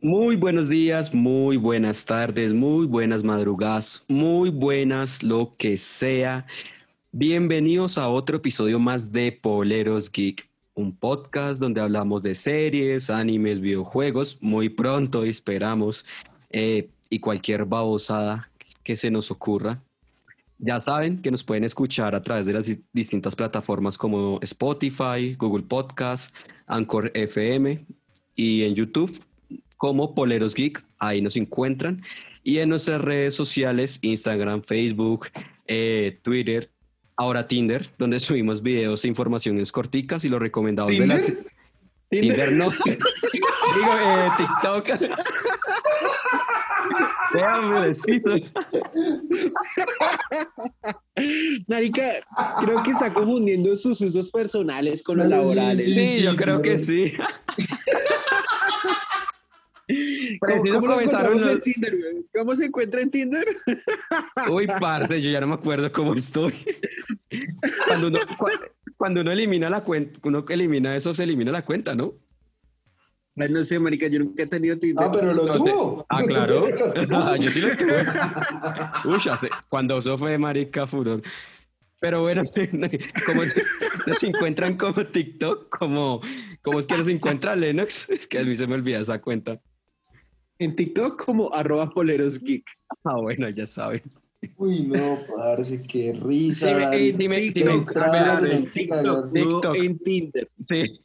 Muy buenos días, muy buenas tardes, muy buenas madrugadas, muy buenas lo que sea. Bienvenidos a otro episodio más de Poleros Geek, un podcast donde hablamos de series, animes, videojuegos, muy pronto esperamos, eh, y cualquier babosada que se nos ocurra. Ya saben que nos pueden escuchar a través de las distintas plataformas como Spotify, Google Podcast, Anchor FM y en YouTube como Poleros Geek, ahí nos encuentran. Y en nuestras redes sociales, Instagram, Facebook, eh, Twitter, ahora Tinder, donde subimos videos e informaciones corticas y los recomendados de las... Tinder no. Digo, eh, TikTok. Marica, creo que está confundiendo sus usos personales con los laborales. Sí, yo creo que sí. ¿Cómo, se encuentra en Tinder? Uy, parce, yo ya no me acuerdo cómo estoy. Cuando uno, cuando uno elimina la cuenta, uno elimina eso, se elimina la cuenta, ¿no? no sé, marica, yo nunca he tenido Tinder. Ah, pero lo tuvo. Ah, claro. Ah, yo sí lo tuve. Uy, ya sé. Cuando eso fue marica furor. Pero bueno, como nos encuentran como TikTok, como, ¿cómo es que nos encuentra Lennox? Es que a mí se me olvida esa cuenta. En TikTok como arroba poleros geek. Ah, bueno, ya saben. Uy, no, parce, qué risa. Sí, dime, TikTok, en TikTok, no en Tinder. Sí.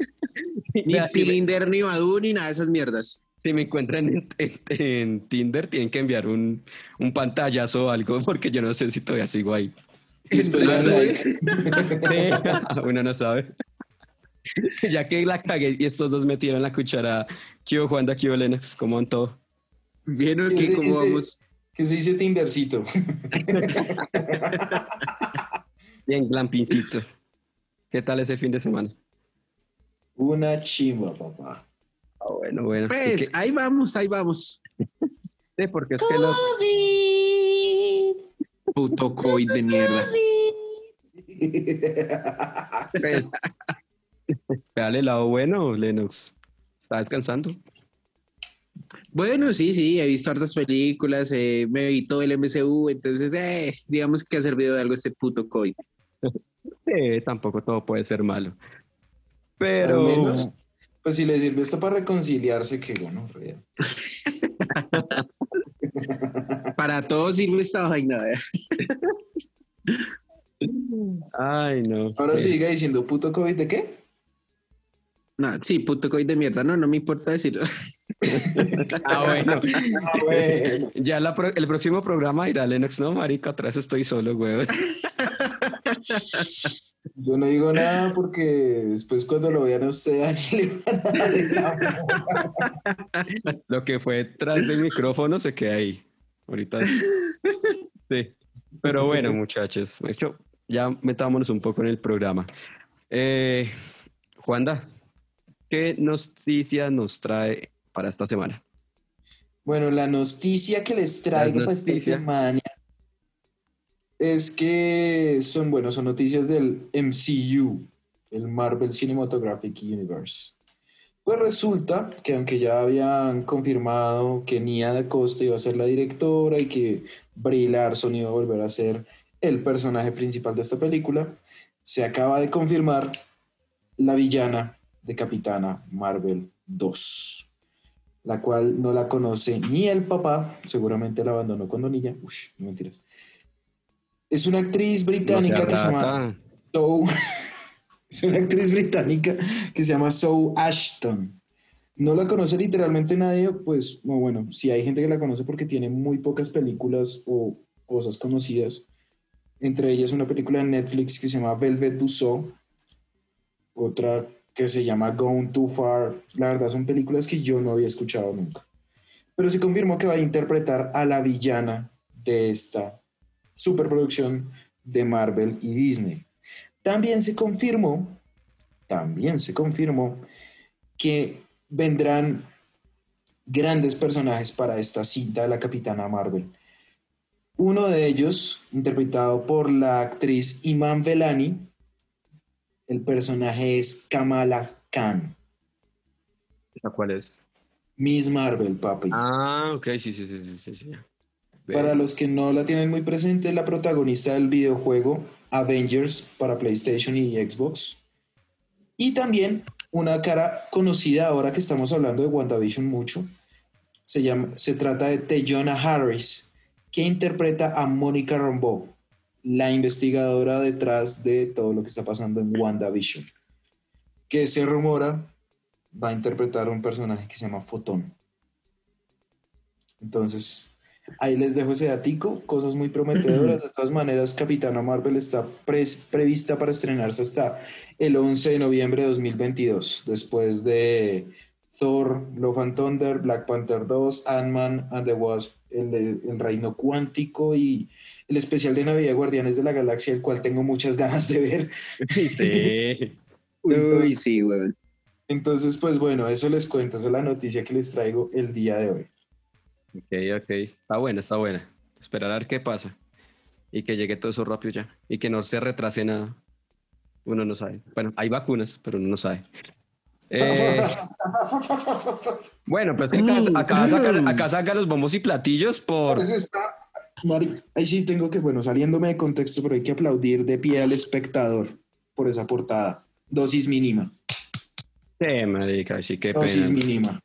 Ni Tinder, ni Badoo, ni nada de esas mierdas. Si me encuentran en, Tinder, tienen que enviar un, un, pantallazo o algo, porque yo no sé si todavía sigo ahí. uno no sabe. ya que la cagué y estos dos metieron la cuchara. ¿Qué Juan de aquí Lennox? ¿Cómo van todo? Bien, aquí, ¿cómo vamos? ¿Qué se dice Tindercito? Bien, glampincito. ¿Qué tal ese fin de semana? Una chimba, papá. Ah, bueno, bueno. Pues, ahí vamos, ahí vamos. Sí, porque es que lo... Puto COVID de mierda. Pues, dale el lado bueno, Lennox. ¿Está descansando? Bueno, sí, sí, he visto hartas películas, eh, me vi todo el MCU, entonces, eh, digamos que ha servido de algo este puto COVID. Eh, tampoco todo puede ser malo. Pero. pues si le sirve esto para reconciliarse, qué bueno, para todos sirve esta vaina. Ay, no. Ahora sigue diciendo puto COVID de qué? No, sí, puto COVID de mierda, no, no me importa decirlo. ah, bueno. Ah, bueno. Ya el próximo programa irá Lennox, no, marica, atrás estoy solo, güey. Yo no digo nada porque después cuando lo vean a usted, Lo que fue tras del micrófono se queda ahí. Ahorita. Sí. Pero bueno, muchachos, hecho, ya metámonos un poco en el programa. Eh, Juanda, ¿qué noticia nos trae para esta semana? Bueno, la noticia que les traigo para esta semana es que son, bueno, son noticias del MCU, el Marvel Cinematographic Universe. Pues resulta que aunque ya habían confirmado que Nia da Costa iba a ser la directora y que Brie Larson iba a volver a ser el personaje principal de esta película, se acaba de confirmar la villana de Capitana Marvel 2, la cual no la conoce ni el papá, seguramente la abandonó con Donilla, uy, no mentiras, es una actriz británica que se llama es una actriz británica que se llama Zoe Ashton. No la conoce literalmente nadie, pues bueno, si hay gente que la conoce porque tiene muy pocas películas o cosas conocidas. Entre ellas una película de Netflix que se llama Velvet Buzzsaw, otra que se llama Gone Too Far. La verdad son películas que yo no había escuchado nunca. Pero se confirmó que va a interpretar a la villana de esta superproducción de Marvel y Disney. También se confirmó, también se confirmó que vendrán grandes personajes para esta cinta de la Capitana Marvel. Uno de ellos, interpretado por la actriz Iman Velani, el personaje es Kamala Khan. ¿La cuál es? Miss Marvel, papi. Ah, ok, sí, sí, sí, sí, sí. Para los que no la tienen muy presente, es la protagonista del videojuego Avengers para PlayStation y Xbox. Y también una cara conocida ahora que estamos hablando de WandaVision mucho. Se, llama, se trata de Teyona Harris, que interpreta a Mónica Rambeau, la investigadora detrás de todo lo que está pasando en WandaVision. Que se rumora va a interpretar a un personaje que se llama Fotón. Entonces, ahí les dejo ese datico, cosas muy prometedoras. De todas maneras, Capitana Marvel está prevista para estrenarse hasta el 11 de noviembre de 2022, después de Thor, Love and Thunder, Black Panther 2, Ant-Man and the Wasp, el, el, Reino Cuántico y el especial de Navidad Guardianes de la Galaxia, el cual tengo muchas ganas de ver. Sí. Uy, sí, güey. Entonces, pues bueno, eso les cuento, esa es la noticia que les traigo el día de hoy. Ok, ok. Está buena, está buena. Esperar a ver qué pasa. Y que llegue todo eso rápido ya. Y que no se retrase nada. Uno no sabe. Bueno, hay vacunas, pero uno no sabe. Eh, bueno, pues que acá, acá, saca, los bombos y platillos por... ahí sí tengo que, bueno, saliéndome de contexto, pero hay que aplaudir de pie al espectador por esa portada. Dosis mínima. Sí, marica, sí, qué Dosis mínima.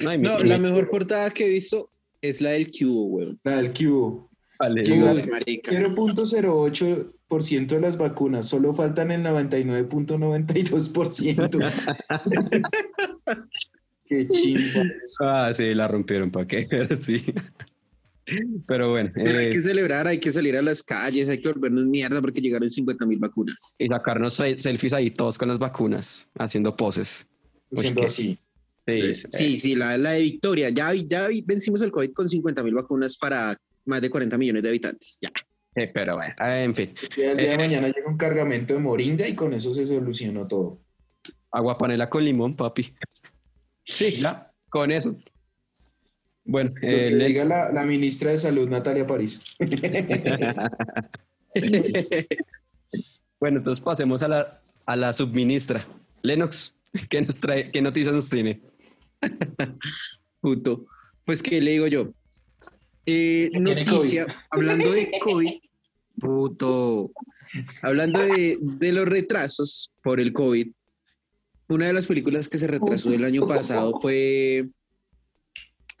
No, la mejor portada que he visto es la del Cubo, güey. La del Cubo. Vale. 0.08% de las vacunas, solo faltan el 99.92%. Qué chimba. Ah, sí, la rompieron, ¿para qué? sí. Pero bueno. hay que eh, celebrar, hay que salir a las calles, hay que volvernos mierda porque llegaron 50 mil vacunas. Y sacarnos selfies ahí todos con las vacunas, haciendo poses. Haciendo así. Sí, sí, la, la, de Victoria. Ya, ya vencimos el COVID con 50 mil vacunas para más de 40 millones de habitantes. Ya. Pero bueno, ah, en fin. el día de eh, mañana llega un cargamento de moringa y con eso se solucionó todo. Agua panela con limón, papi. Sí, ya, con eso. Bueno, eh, le diga la, la, ministra de Salud, Natalia París. bueno, entonces pasemos a la, a la subministra. Lennox, ¿qué, nos trae, ¿qué noticias nos tiene? Puto. Pues, ¿qué le digo yo? Eh, noticia, hablando de COVID, puto, hablando de, de, los retrasos por el COVID, una de las películas que se retrasó el año pasado fue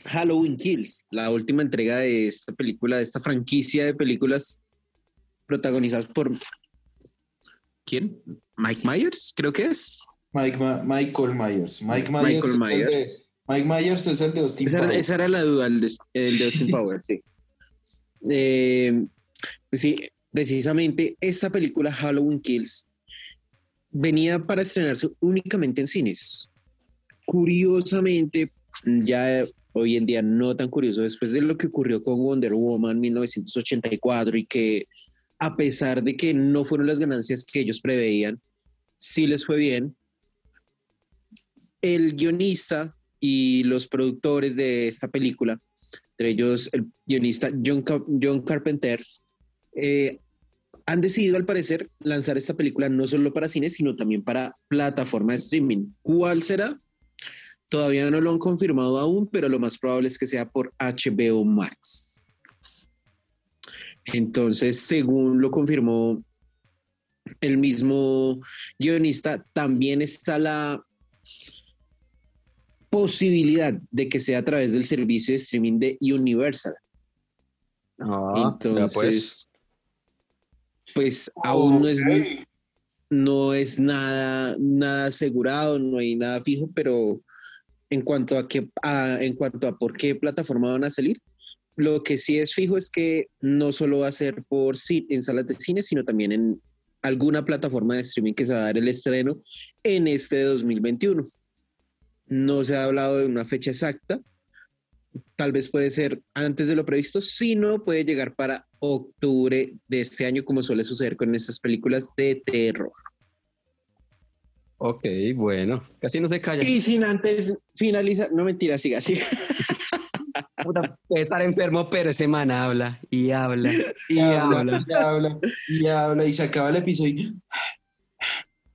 Halloween Kills, la última entrega de esta película, de esta franquicia de películas protagonizadas por... ¿Quién? Mike Myers, creo que es. Mike Michael Myers. Mike Myers. Michael Myers. Mike Myers es el de Austin esa, Esa era la duda, el de, el de Austin Powers, sí. Eh, pues sí, precisamente esta película Halloween Kills venía para estrenarse únicamente en cines. Curiosamente, ya hoy en día no tan curioso, después de lo que ocurrió con Wonder Woman 1984 y que a pesar de que no fueron las ganancias que ellos preveían, sí les fue bien. El guionista y los productores de esta película, entre ellos el guionista John, John Carpenter, eh, han decidido al parecer lanzar esta película no solo para cine, sino también para plataforma de streaming. ¿Cuál será? Todavía no lo han confirmado aún, pero lo más probable es que sea por HBO Max. Entonces, según lo confirmó el mismo guionista, también está la posibilidad de que sea a través del servicio de streaming de Universal. Ah, Entonces, pues, aún no es no es nada nada asegurado, no hay nada fijo, pero en cuanto a qué en cuanto a por qué plataforma van a salir, lo que sí es fijo es que no solo va a ser por en salas de cine, sino también en alguna plataforma de streaming que se va a dar el estreno en este 2021. No se ha hablado de una fecha exacta. Tal vez puede ser antes de lo previsto, si no puede llegar para octubre de este año, como suele suceder con estas películas de terror. Ok, bueno, casi no se calla. Y sin antes finalizar, no mentira, siga así. puede estar enfermo, pero ese man habla y habla y, habla, y habla y habla y se acaba el episodio.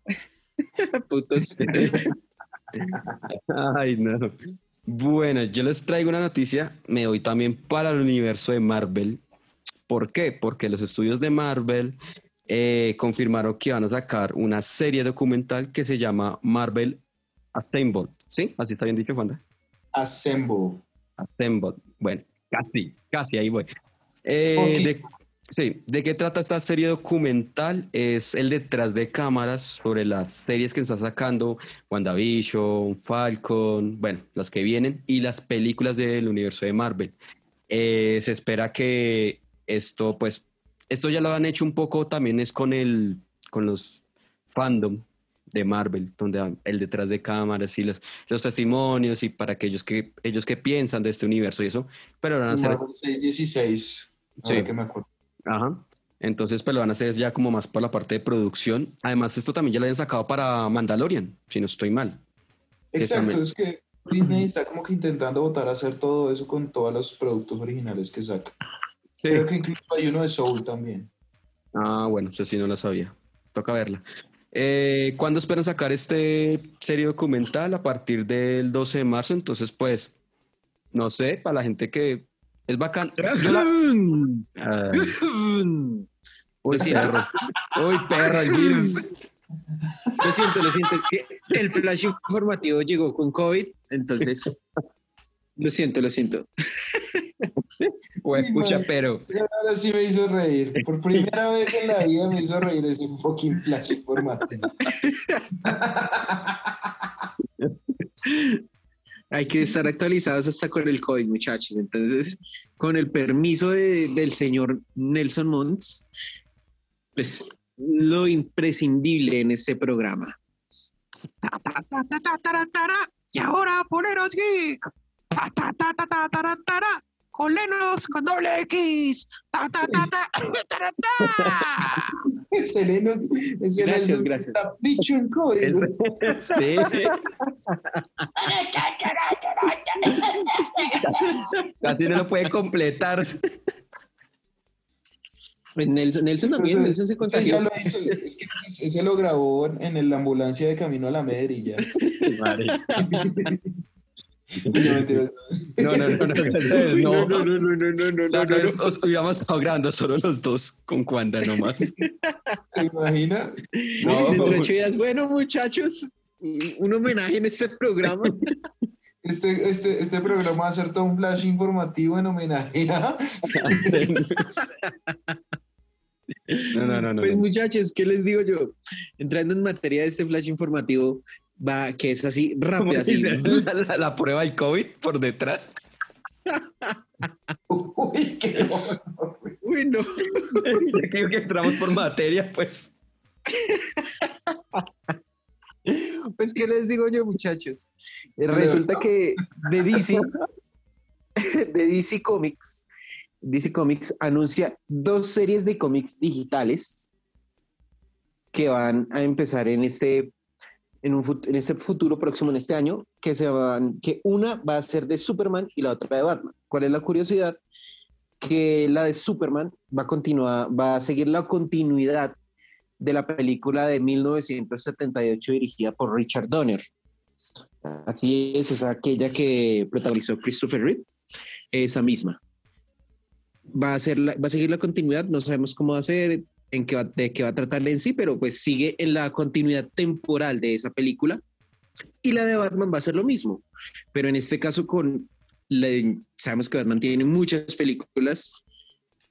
Putos. Ay, no. Bueno, yo les traigo una noticia, me doy también para el universo de Marvel. ¿Por qué? Porque los estudios de Marvel eh, confirmaron que van a sacar una serie documental que se llama Marvel Assemble. ¿Sí? Así está bien dicho, Juan. Assemble. Assemble. Bueno, casi, casi ahí voy. Eh, sí, ¿de qué trata esta serie documental? Es el detrás de cámaras sobre las series que está sacando WandaVision, Falcon, bueno, las que vienen y las películas del universo de Marvel. Eh, se espera que esto, pues, esto ya lo han hecho un poco también es con el, con los fandom de Marvel, donde el detrás de cámaras y los, los testimonios y para aquellos que ellos que piensan de este universo y eso, pero van a hacer... 616, sí. que me acuerdo. Ajá. Entonces, pues lo van a hacer ya como más por la parte de producción. Además, esto también ya lo habían sacado para Mandalorian, si no estoy mal. Exacto, es que Disney está como que intentando votar a hacer todo eso con todos los productos originales que saca. Creo que incluso hay uno de Soul también. Ah, bueno, sé si no lo sabía. Toca verla. Eh, ¿Cuándo esperan sacar este serie documental? A partir del 12 de marzo. Entonces, pues, no sé, para la gente que es bacán. Uy, perro. Uy, perro, el virus. Lo siento, lo siento. que el flash informativo llegó con COVID, entonces. Lo siento, lo siento. Pues escucha, pero. Ahora sí me hizo reír. Por primera vez en la vida me hizo reír ese fucking flash informativo. Hay que estar actualizados hasta con el COVID, muchachos. Entonces, con el permiso del señor Nelson Mons, pues lo imprescindible en este programa. Y ahora poneros geek. Con Lenos con doble X. Ese Lenos, ese gracias, gracias. Está picho en COVID. Sí. Casi no lo puede completar. Nelson, Nelson también, Nelson se contagió. Lo hizo, es que ese, lo grabó en, la ambulancia de camino a la Medellín. Vale. No, no, no, no, no, no, no, no, no, no, no, Os íbamos grabando solo los dos con Cuanda nomás. ¿Se imagina? No, dentro de ocho días, bueno, muchachos, un homenaje en este programa. Este, este, este programa va a ser todo un flash informativo en homenaje a... No, no, no, no. Pues muchachos, ¿qué les digo yo? Entrando en materia de este flash informativo, va, que es así rápida. Así. La, la, prueba del COVID por detrás. Uy, qué Uy, no. Ya creo que entramos por materia, pues. Pues, ¿qué les digo yo, muchachos? Resulta que de DC, de DC Comics, DC Comics anuncia dos series de cómics digitales que van a empezar en este en, un, en ese futuro próximo, en este año, que, se van, que una va a ser de Superman y la otra de Batman. ¿Cuál es la curiosidad? Que la de Superman va a continuar, va a seguir la continuidad de la película de 1978 dirigida por Richard Donner. Así es, es aquella que protagonizó Christopher Reeve, esa misma. Va a, ser va a seguir la continuidad, no sabemos cómo va a ser, en qué va, de qué va a tratar en sí, pero pues sigue en la continuidad temporal de esa película. Y la de Batman va a ser lo mismo, pero en este caso con, sabemos que Batman tiene muchas películas,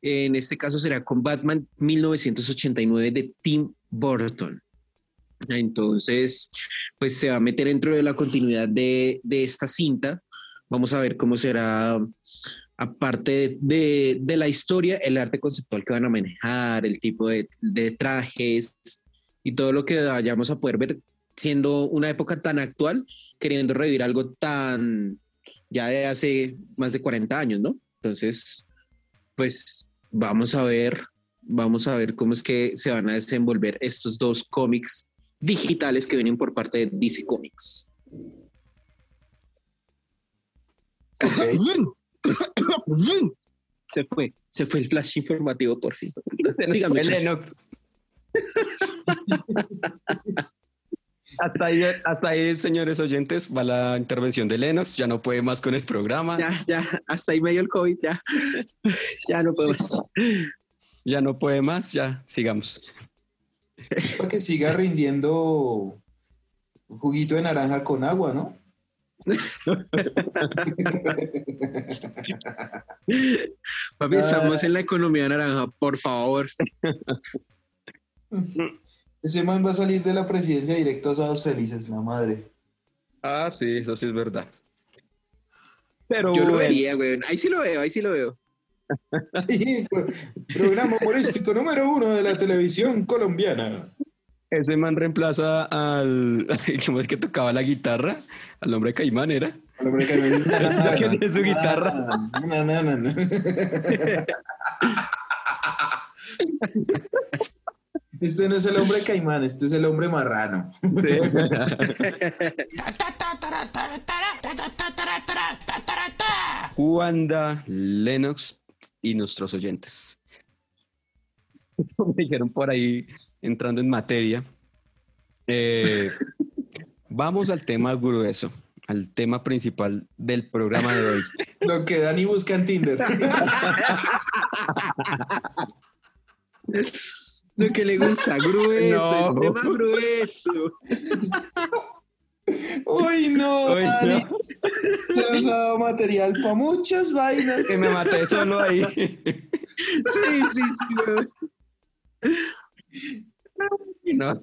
en este caso será con Batman 1989 de Tim Burton. Entonces, pues se va a meter dentro de la continuidad de, de esta cinta. Vamos a ver cómo será aparte de, de, la historia, el arte conceptual que van a manejar, el tipo de, de, trajes y todo lo que vayamos a poder ver, siendo una época tan actual, queriendo revivir algo tan ya de hace más de 40 años, ¿no? Entonces, pues vamos a ver, vamos a ver cómo es que se van a desenvolver estos dos cómics digitales que vienen por parte de DC Comics. Okay. se fue, se fue el flash informativo por fin. Síganme. Hasta ahí, hasta ahí, señores oyentes, va la intervención de Lennox. Ya no puede más con el programa. Ya, ya, hasta ahí medio el COVID, ya. Ya no puede más. Ya no puede más, ya, sigamos. Para que siga rindiendo juguito de naranja con agua, ¿no? Papi, estamos en la economía naranja, por favor. Ese man va a salir de la presidencia directo a Sábados Felices, la madre. Ah, sí, eso sí es verdad. Pero Yo lo vería, güey. Ahí sí lo veo, ahí sí lo veo. Sí, programa humorístico número uno de la televisión colombiana. Ese man reemplaza al. ¿Cómo es que tocaba la guitarra? Al hombre Caimán era. Al hombre Caimán. que tiene su guitarra. No, no, no, Este no es el hombre caimán, este es el hombre marrano. Wanda, Lennox y nuestros oyentes. Me dijeron por ahí, entrando en materia. Eh, vamos al tema grueso, al tema principal del programa de hoy. Lo que Dani busca en Tinder. Lo que le gusta, grueso, el tema grueso. Uy, no, Uy, Dani. He usado material para muchas vainas. Que me maté solo ahí. Sí, sí, sí. No.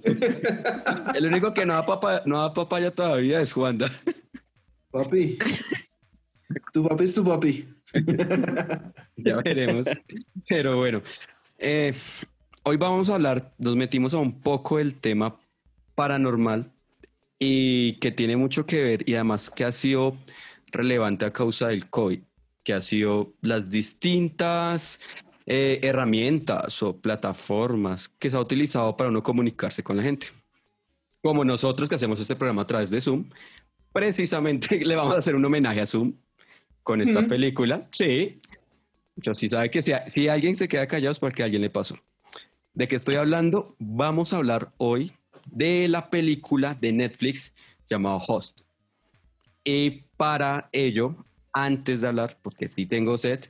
El único que no da, papaya, no da papaya todavía es Juanda. Papi. Tu papi es tu papi. Ya veremos. Pero bueno. Eh, hoy vamos a hablar, nos metimos a un poco el tema paranormal y que tiene mucho que ver y además que ha sido relevante a causa del COVID, que ha sido las distintas eh, herramientas o plataformas que se ha utilizado para uno comunicarse con la gente. Como nosotros que hacemos este programa a través de Zoom, precisamente le vamos a hacer un homenaje a Zoom con esta película. Sí, yo sí sabe que si, si alguien se queda callado es porque a alguien le pasó. ¿De qué estoy hablando? Vamos a hablar hoy de la película de Netflix llamada Host. Y para ello, antes de hablar, porque sí tengo set,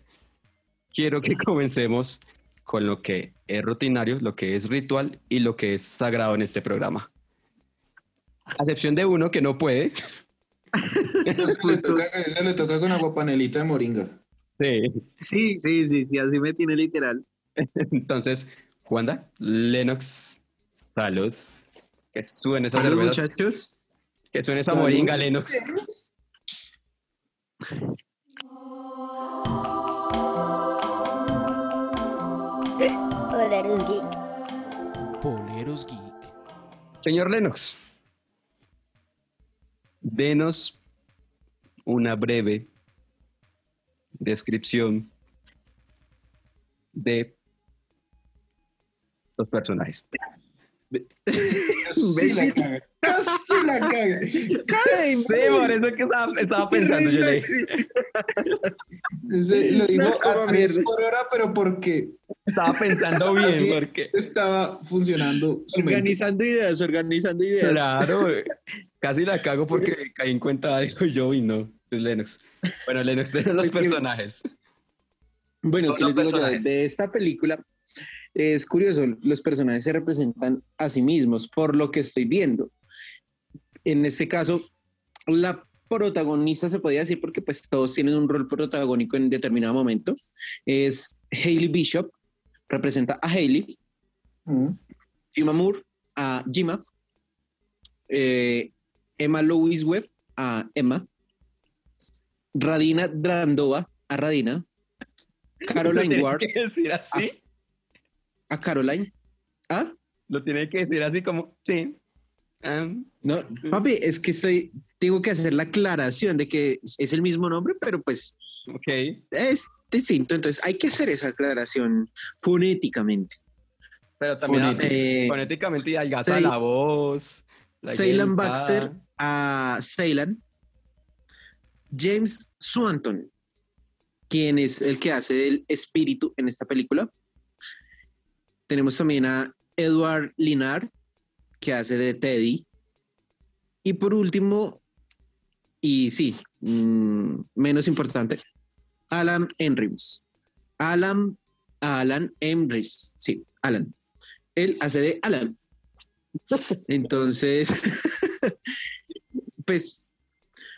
quiero que comencemos con lo que es rutinario, lo que es ritual y lo que es sagrado en este programa. A excepción de uno que no puede. Eso le, toca, le toca con agua panelita de moringa. Sí. Sí, sí, sí, sí, así me tiene literal. Entonces, Wanda, Lennox, salud. Que suene esa cerveza. muchachos. Que suene esa moringa, Lennox. Poleros Geek. Poleros Geek. Señor Lennox, denos una breve descripción de los personajes. Casi la caga. Casi la caga. Casi. Sí, por eso que estaba, estaba pensando yo le Lo digo a tres por hora, pero porque estaba pensando bien, porque estaba funcionando. Organizando ideas, organizando ideas. Claro, casi la cago porque caí en cuenta de yo y no, es Lennox. Bueno, Lennox de los personajes. Bueno, ¿qué les digo de esta película? es curioso, los personajes se representan a sí mismos, por lo que estoy viendo. En este caso, la protagonista se podría decir porque pues todos tienen un rol protagónico en determinado momento. Es Hailey Bishop, representa a Hailey. Mm. Jima Moore a Jima. Eh, Emma Louise Webb a Emma. Radina Drandova a Radina. Caroline Ward. decir así? a Caroline. ¿Ah? Lo tiene que decir así como, sí. No, papi, es que estoy, tengo que hacer la aclaración de que es el mismo nombre, pero pues okay. es distinto. Entonces hay que hacer esa aclaración fonéticamente. Pero también eh, fonéticamente y algaza la voz. Ceylan Baxter a Ceylan. James Swanton, quien es el que hace el espíritu en esta película. Tenemos también a Edward Linar, que hace de Teddy. Y por último, y sí, mm, menos importante, Alan Enrims. Alan, Alan Enrims, sí, Alan. Él hace de Alan. Entonces, pues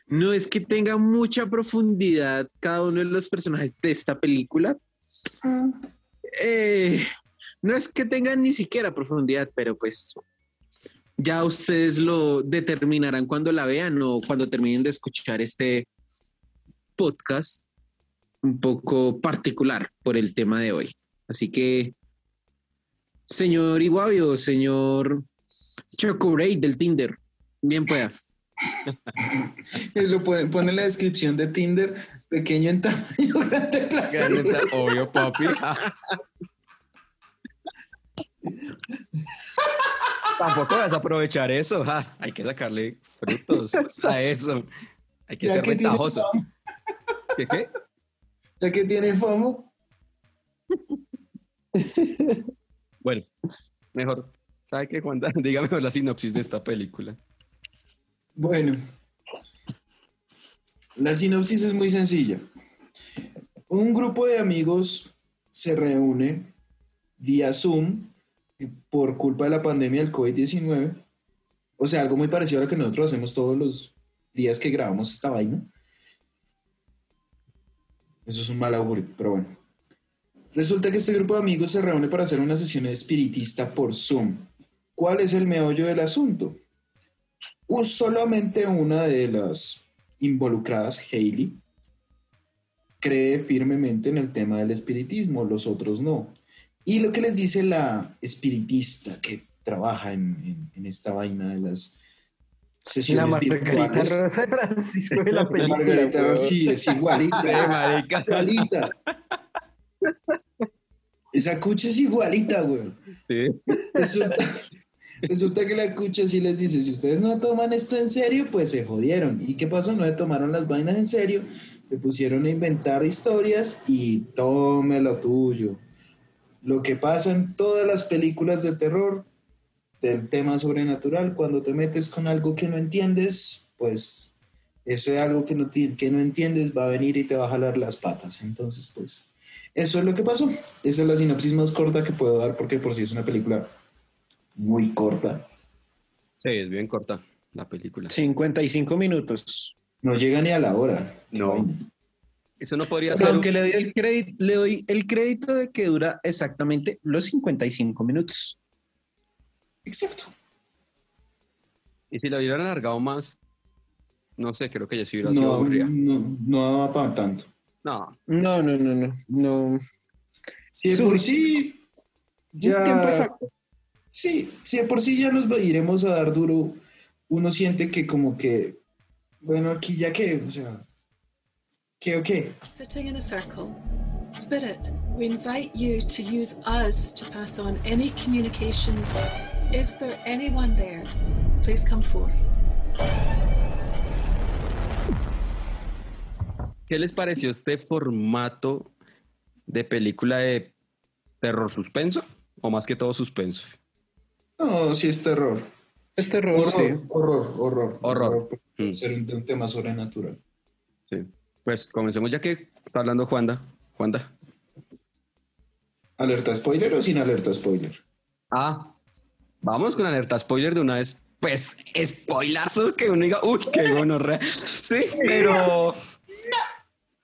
no es que tenga mucha profundidad cada uno de los personajes de esta película. Ah. Eh, no es que tengan ni siquiera profundidad, pero pues ya ustedes lo determinarán cuando la vean o cuando terminen de escuchar este podcast un poco particular por el tema de hoy. Así que, señor Iguavio, señor Chocorey del Tinder, bien pueda. Lo pueden poner en la descripción de Tinder, pequeño en tamaño, grande placer. Obvio, papi. Tampoco vas a aprovechar eso. hay que sacarle frutos a eso. Hay que ser ventajoso. ¿Qué qué? Ya que tiene FOMO. bueno, mejor. ¿Sabe qué, Juan? Dígame la sinopsis de esta película. Bueno, la sinopsis es muy sencilla. Un grupo de amigos se reúne vía Zoom por culpa de la pandemia del COVID-19. O sea, algo muy parecido a lo que nosotros hacemos todos los días que grabamos esta vaina. Eso es un mal augurio, pero bueno. Resulta que este grupo de amigos se reúne para hacer una sesión espiritista por Zoom. ¿Cuál es el meollo del asunto? solamente una de las involucradas, Hailey, cree firmemente en el tema del espiritismo, los otros no. Y lo que les dice la espiritista que trabaja en, esta vaina de las sesiones la virtuales. Rosa Francisco de la película. Margarita Rossi es igualita. igualita. Esa cucha es igualita, güey. Sí. Resulta que la cucha sí les dice, si ustedes no toman esto en serio, pues se jodieron. ¿Y qué pasó? No le tomaron las vainas en serio, le pusieron a inventar historias y tome lo tuyo. Lo que pasa en todas las películas de terror del tema sobrenatural, cuando te metes con algo que no entiendes, pues ese algo que no, que no entiendes va a venir y te va a jalar las patas. Entonces, pues eso es lo que pasó. Esa es la sinopsis más corta que puedo dar porque por si es una película muy corta. Sí, es bien corta la película. 55 minutos. No llega ni a la hora. No. Eso no podría ser. Aunque le doy, el crédito, le doy el crédito de que dura exactamente los 55 minutos. Exacto. Y si lo hubieran alargado más, no sé, creo que ya se hubiera sido aburrida. No, no va para tanto. No. No, no, no, no. no. Si por sí. Ya... tiempo exacto. Sí, si de por sí ya nos iremos a dar duro, uno siente que como que, bueno, aquí ya que, o sea, ¿qué o qué? Sitting in a circle. Spirit, we invite you to use us to pass on any communication. Is there anyone there? Please come forth. ¿Qué les pareció este formato de película de terror suspenso? O más que todo suspenso. No, sí es terror. Es terror, horror, sí. Horror, horror. Horror. Mm. Ser un, tema sobrenatural. Sí. Pues comencemos ya que está hablando Juanda. Juanda. ¿Alerta spoiler o sin alerta spoiler? Ah, vamos con alerta spoiler de una vez. Pues, spoilazo que uno diga, uy, qué bueno, Sí, pero. No.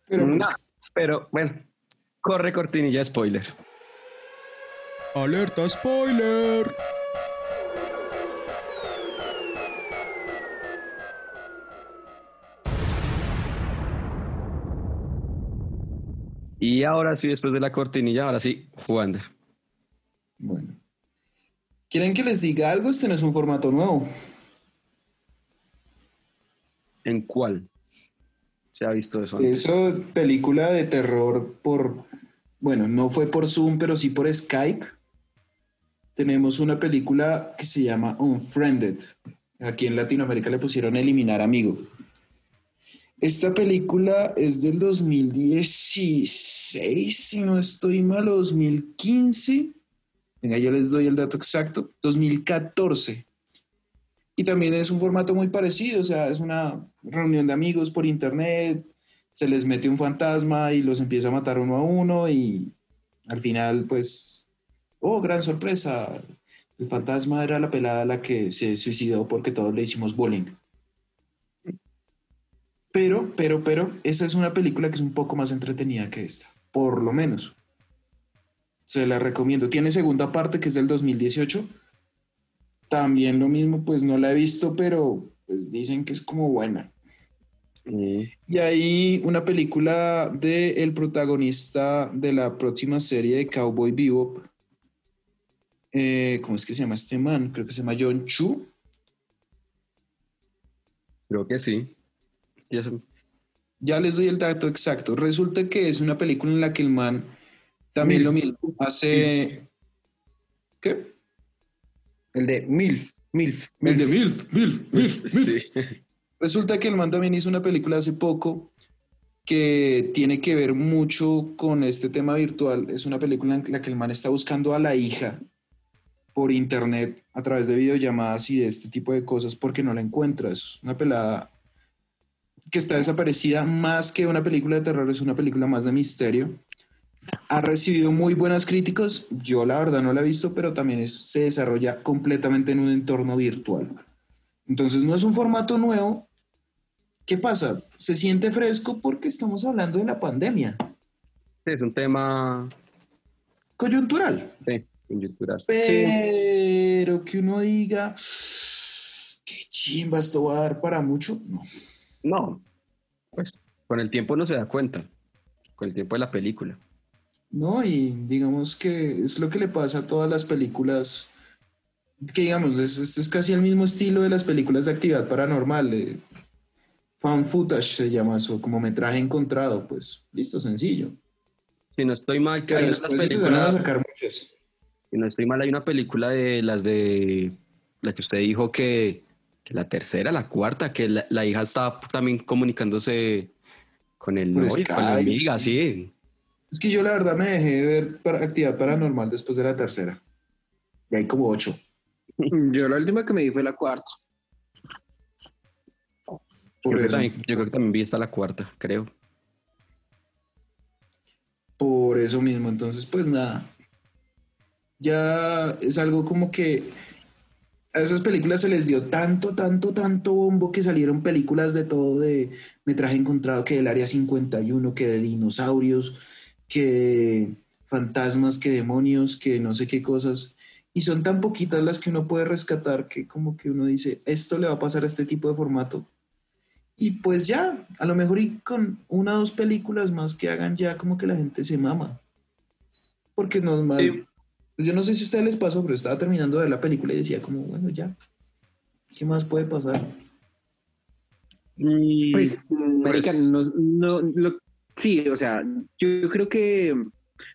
Pero, pues, pero bueno, corre cortinilla spoiler. Alerta spoiler. Y ahora sí, después de la cortinilla, ahora sí, Juan. Bueno. ¿Quieren que les diga algo? Este no es un formato nuevo. ¿En cuál? Se ha visto eso antes. Eso, película de terror por, bueno, no fue por Zoom, pero sí por Skype. Tenemos una película que se llama Unfriended. Aquí en Latinoamérica le pusieron Eliminar Amigo. Esta película es del 2016, si no estoy mal, o 2015. Venga, yo les doy el dato exacto. 2014. Y también es un formato muy parecido, o sea, es una reunión de amigos por internet, se les mete un fantasma y los empieza a matar uno a uno y al final, pues, oh, gran sorpresa, el fantasma era la pelada la que se suicidó porque todos le hicimos bullying. Pero, pero, pero, esa es una película que es un poco más entretenida que esta, por lo menos. Se la recomiendo. Tiene segunda parte que es del 2018 también lo mismo, pues no la he visto, pero pues dicen que es como buena. Mm. Y hay una película de el protagonista de la próxima serie de Cowboy Bebop. Eh, ¿Cómo es que se llama este man? Creo que se llama John Chu. Creo que sí. Ya les doy el dato exacto. Resulta que es una película en la que el man también lo mismo hace. ¿Qué? El de MILF, MILF. El de MILF, MILF, MILF. Sí. Resulta que el man también hizo una película hace poco que tiene que ver mucho con este tema virtual. Es una película en la que el man está buscando a la hija por internet a través de videollamadas y de este tipo de cosas porque no la encuentra. Es una pelada que está desaparecida más que una película de terror, es una película más de misterio ha recibido muy buenas críticas. Yo la verdad no la he visto, pero también se desarrolla completamente en un entorno virtual. Entonces no es un formato nuevo. ¿Qué pasa? Se siente fresco porque estamos hablando de la pandemia. es un tema coyuntural. Sí, coyuntural. Pero que uno diga, qué chimba, esto va a dar para mucho. No. No, pues con el tiempo no se da cuenta, con el tiempo de la película. ¿No? Y digamos que es lo que le pasa a todas las películas, que digamos, este es, casi el mismo estilo de las películas de actividad paranormal. Eh, fan footage se llama eso, como metraje encontrado, pues listo, sencillo. Si no estoy mal, que hay unas películas. sacar muchas. Si no estoy mal, hay una película de las de la que usted dijo que, la tercera, la cuarta, que la, hija estaba también comunicándose con el novio, con la amiga, sí. Es que yo la verdad me dejé ver para actividad paranormal después de la tercera. Y hay como ocho. Yo la última que me di fue la cuarta. yo, creo que también vi hasta la cuarta, creo. Por eso mismo, entonces pues nada. Ya es algo como que a esas películas se les dio tanto, tanto, tanto bombo que salieron películas de todo de metraje encontrado, que del Área 51, que de dinosaurios, que fantasmas, que demonios, que no sé qué cosas. Y son tan poquitas las que uno puede rescatar que como que uno dice, esto le va a pasar a este tipo de formato. Y pues ya, a lo mejor y con una o dos películas más que hagan ya como que la gente se mama. Porque normal. Pues yo no sé si a ustedes les pasó, pero estaba terminando de ver la película y decía como, bueno, ya, ¿qué más puede pasar? Pues, marica, pues no, no, lo, Sí, o sea, yo, creo que,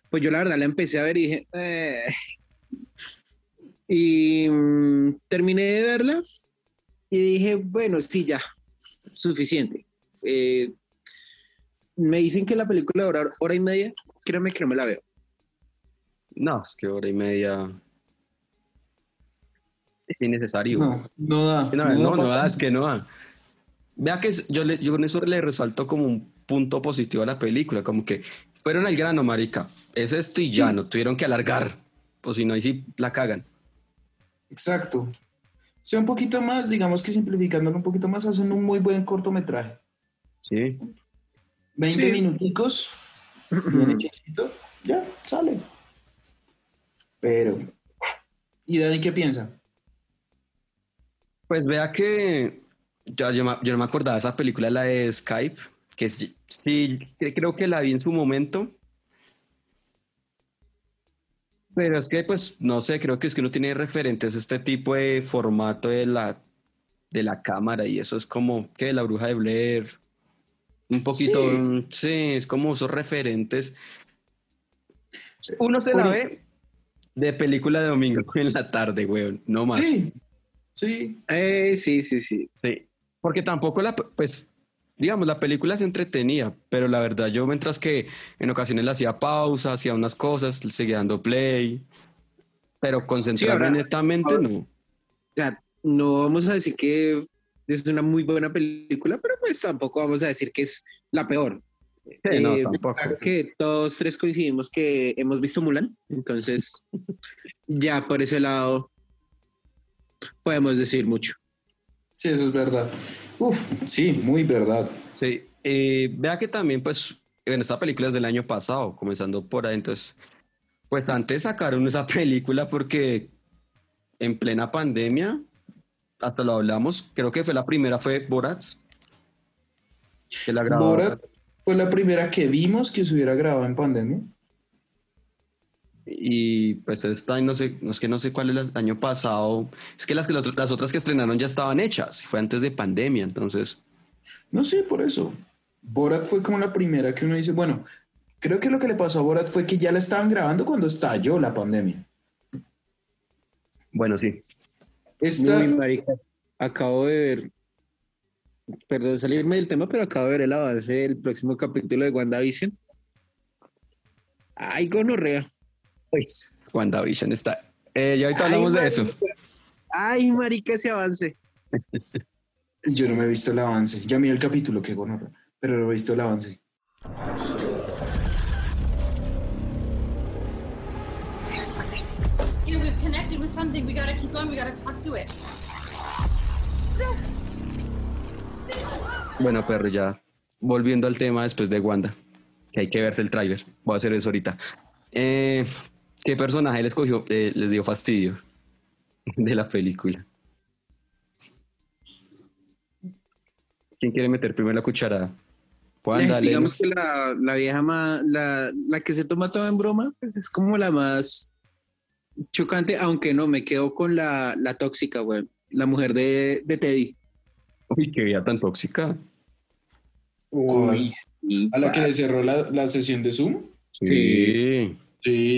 pues yo la verdad la empecé a ver y dije, eh". y mm, terminé de verla y dije, bueno, sí, ya, suficiente. Eh, me dicen que la película dura hora y media, créeme que no me la veo. No, es que hora y media es innecesario. No, no da. No, no, no, da, es que no da. Vea que yo, le, yo con eso le resalto como un punto positivo a la película, como que fueron al grano, marica, es esto y ya, no tuvieron que alargar, pues si no, ahí sí la cagan. Exacto. Sea un poquito más, digamos que simplificándolo un poquito más, hacen un muy buen cortometraje. Sí. 20 minuticos, ya, sale. Pero, ¿y Dani qué piensa? Pues vea que yo, yo, no me acordaba de esa película, la de Skype, que sí, creo que la vi en su momento. Pero es que, pues, no sé, creo que es que uno tiene referentes a este tipo de formato de la, de la cámara y eso es como que la bruja de Blair. Un poquito, sí, es como esos referentes. Uno se la ve de película de domingo en la tarde, weón, no más. Sí, sí. Eh, sí, sí, sí. Sí, porque tampoco la, pues, digamos, la película se entretenía, pero la verdad yo mientras que en ocasiones le hacía pausa, hacía unas cosas, seguía dando play, pero concentrarme netamente no. O sea, no vamos a decir que es una muy buena película, pero pues tampoco vamos a decir que es la peor. no, Eh, tampoco. creo que todos tres coincidimos que hemos visto Mulan, entonces ya por ese lado podemos decir mucho. Sí, eso es verdad. Uf, sí, muy verdad. Sí, eh, vea que también, pues, en esta película es del año pasado, comenzando por ahí, entonces, pues antes sacaron esa película porque en plena pandemia, hasta lo hablamos, creo que fue la primera, fue Borat. Que la grabó. Borat fue la primera que vimos que se hubiera grabado en pandemia. Y pues esta, no sé, no es que no sé cuál es el año pasado, es que las, que las, las otras que estrenaron ya estaban hechas, y fue antes de pandemia, entonces, No sé, por eso. Borat fue como la primera que uno dice, bueno, creo que lo que le pasó a Borat fue que ya la estaban grabando cuando estalló la pandemia. bueno, sí. Esta, Muy marica. Acabo de ver, perdón salirme del tema, pero acabo de ver el avance del próximo capítulo de WandaVision. Ay, gonorrea. Pues, WandaVision está. Eh, ya ahorita Ay, hablamos de eso. Ay, marica, ese avance. yo no me he visto el avance. Ya miré el capítulo, qué gonorrea, pero no he visto el avance. There's something. You know, we've connected with something. We gotta keep going. We gotta talk to it. Bueno, perro, ya volviendo al tema después de Wanda, que hay que verse el tráiler. Voy a hacer eso ahorita. Eh, ¿Qué personaje les cogió, eh, les dio fastidio de la película? ¿Quién quiere meter primero la cucharada? Eh, digamos que la, la vieja más, la, la que se toma todo en broma, pues es como la más chocante, aunque no, me quedo con la, la tóxica, güey. La mujer de, de Teddy. Uy, qué vida tan tóxica. Uy, sí, A la que le cerró la, la sesión de Zoom. Sí. Sí,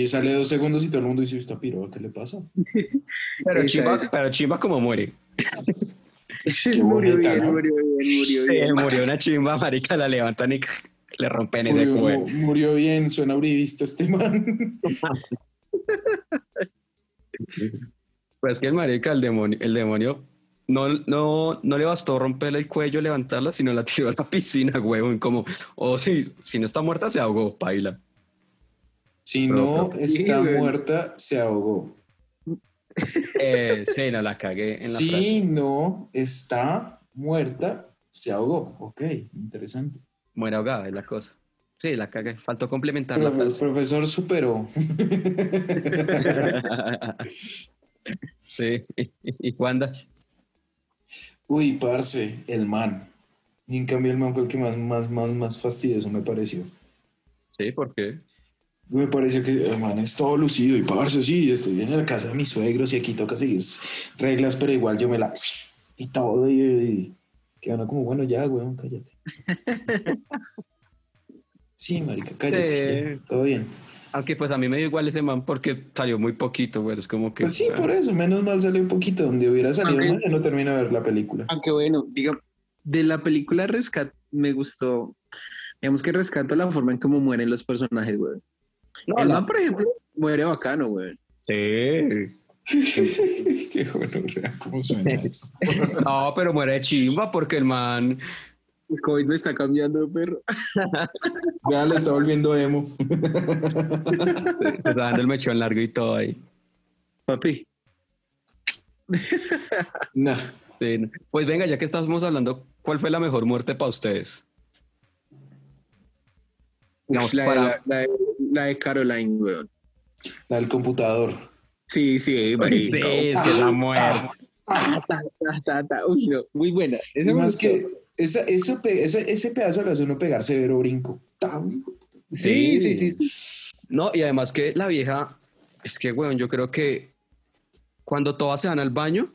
sale dos segundos y todo el mundo dice, ¿esta piro? ¿Qué le pasa? Pero chimba, pero chimba como muere. Qué murió bonita, bien, ¿no? murió bien, murió Sí, bien. murió una chimba, marica, la levantan y le rompen ese cuero. murió bien, suena uribista este man. Pues que el marica, el demonio, el demonio no, no, no le bastó romperle el cuello, levantarla, sino la tiró a la piscina, huevón. Como, o si, si no está muerta, se ahogó, paila. Si no pero- está Sí, güey. muerta, se ahogó. Eh, sí, no la cagué en la Si frase. no está muerta, se ahogó. Ok, interesante. Muere ahogada, es la cosa. Sí, la cagué. Faltó complementar la Pero el frase. profesor superó. sí, y, Wanda. Uy, parce, el man. Y en cambio el man fue el que más, más, más, más fastidioso me pareció. Sí, ¿por qué? Me pareció que el man es todo lucido y parce, sí, estoy en la casa de mis suegros y aquí toca seguir reglas, pero igual yo me la... Y todo, y, y como, bueno, ya, weón, cállate. Sí, marica, cállate, Sí. ya, todo bien. Aunque pues a mí me dio igual ese man porque salió muy poquito, güey. Es como que... Pues sí, por eso, menos mal salió un poquito. Donde hubiera salido mal, ya no termino de ver la película. Aunque bueno, diga, de la película Rescat me gustó. Digamos que rescato la forma en cómo mueren los personajes, güey. No, el la- man, por ejemplo, muere bacano, güey. Sí. Qué bueno, cómo suena eso. No, pero muere de chimba porque el man... El COVID me está cambiando, perro. Ya le está volviendo emo. Se está dando el mechón largo y todo ahí. Papi, Nah. Sí, no. Pues venga, ya que estamos hablando, ¿cuál fue la mejor muerte para ustedes? Digamos, la, de, para- la, la de, la de Caroline, weón. La del computador. Sí, sí, Sí, es que la muerte. Ta, ta, ta, ta, ta. Uy, no, muy buena. Más que esa, eso ese, ese pedazo lo hace uno pegar severo brinco. Sí, sí, sí, sí. No, y además que la vieja, es que, weón, yo creo que cuando todas se van al baño,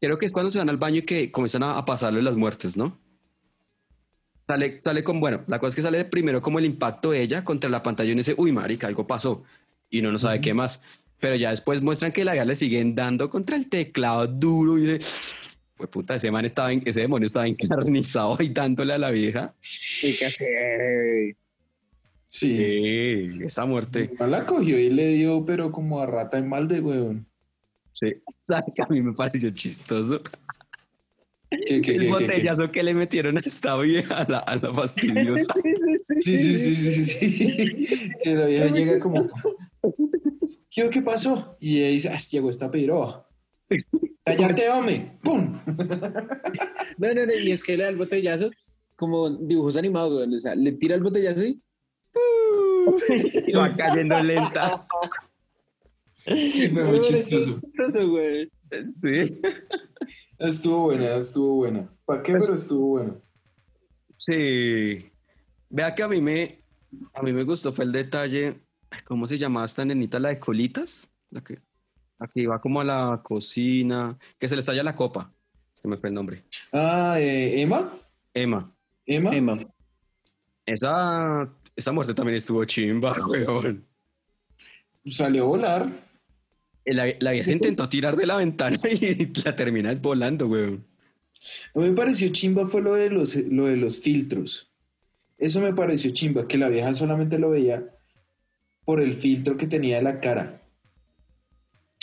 creo que es cuando se van al baño y que comienzan a, a pasarle las muertes, ¿no? Sale, sale con, bueno, la cosa es que sale primero como el impacto de ella contra la pantalla y uno dice, uy, marica, algo pasó. Y uno no sabe qué más. Pero ya después muestran que la le siguen dando contra el teclado duro y dice, pues puta, ese man estaba, en- ese demonio estaba encarnizado ahí dándole a la vieja. ¿Qué que hacer? Sí. Sí, esa muerte. No la cogió y le dio, pero como a rata en balde, weón. Sí. ¿Sabes que a mí me pareció chistoso? ¿Qué, qué, el qué, qué, botellazo que le metieron a esta vieja, a la, a la fastidiosa. Sí, sí, sí, sí, sí, sí. Que la vieja llega como, ¿qué, qué pasó? Y ella dice, ah, llegó esta piroa. Cállate, hombre. ¡Pum! No, no, no, y es que le da el botellazo como dibujos animados, güey. O sea, le tira el botellazo y. Se va cayendo lenta. Sí, fue muy chistoso. chistoso, güey. Sí. Estuvo buena, estuvo buena. ¿Para qué? Pero estuvo buena. Sí. Vea que a mí me, a mí me gustó fue el detalle, ¿cómo se llamaba esta nenita? La de colitas, la que, la que iba como a la cocina, que se le estalla la copa. Se me fue el nombre. Ah, eh, ¿Emma? Emma. ¿Emma? Emma. Esa, esa muerte también estuvo chimba, weón. Salió a volar. La, la vieja se intentó tirar de la ventana y la terminas volando, weón. A mí me pareció chimba fue lo de los, lo de los filtros. Eso me pareció chimba, que la vieja solamente lo veía por el filtro que tenía de la cara.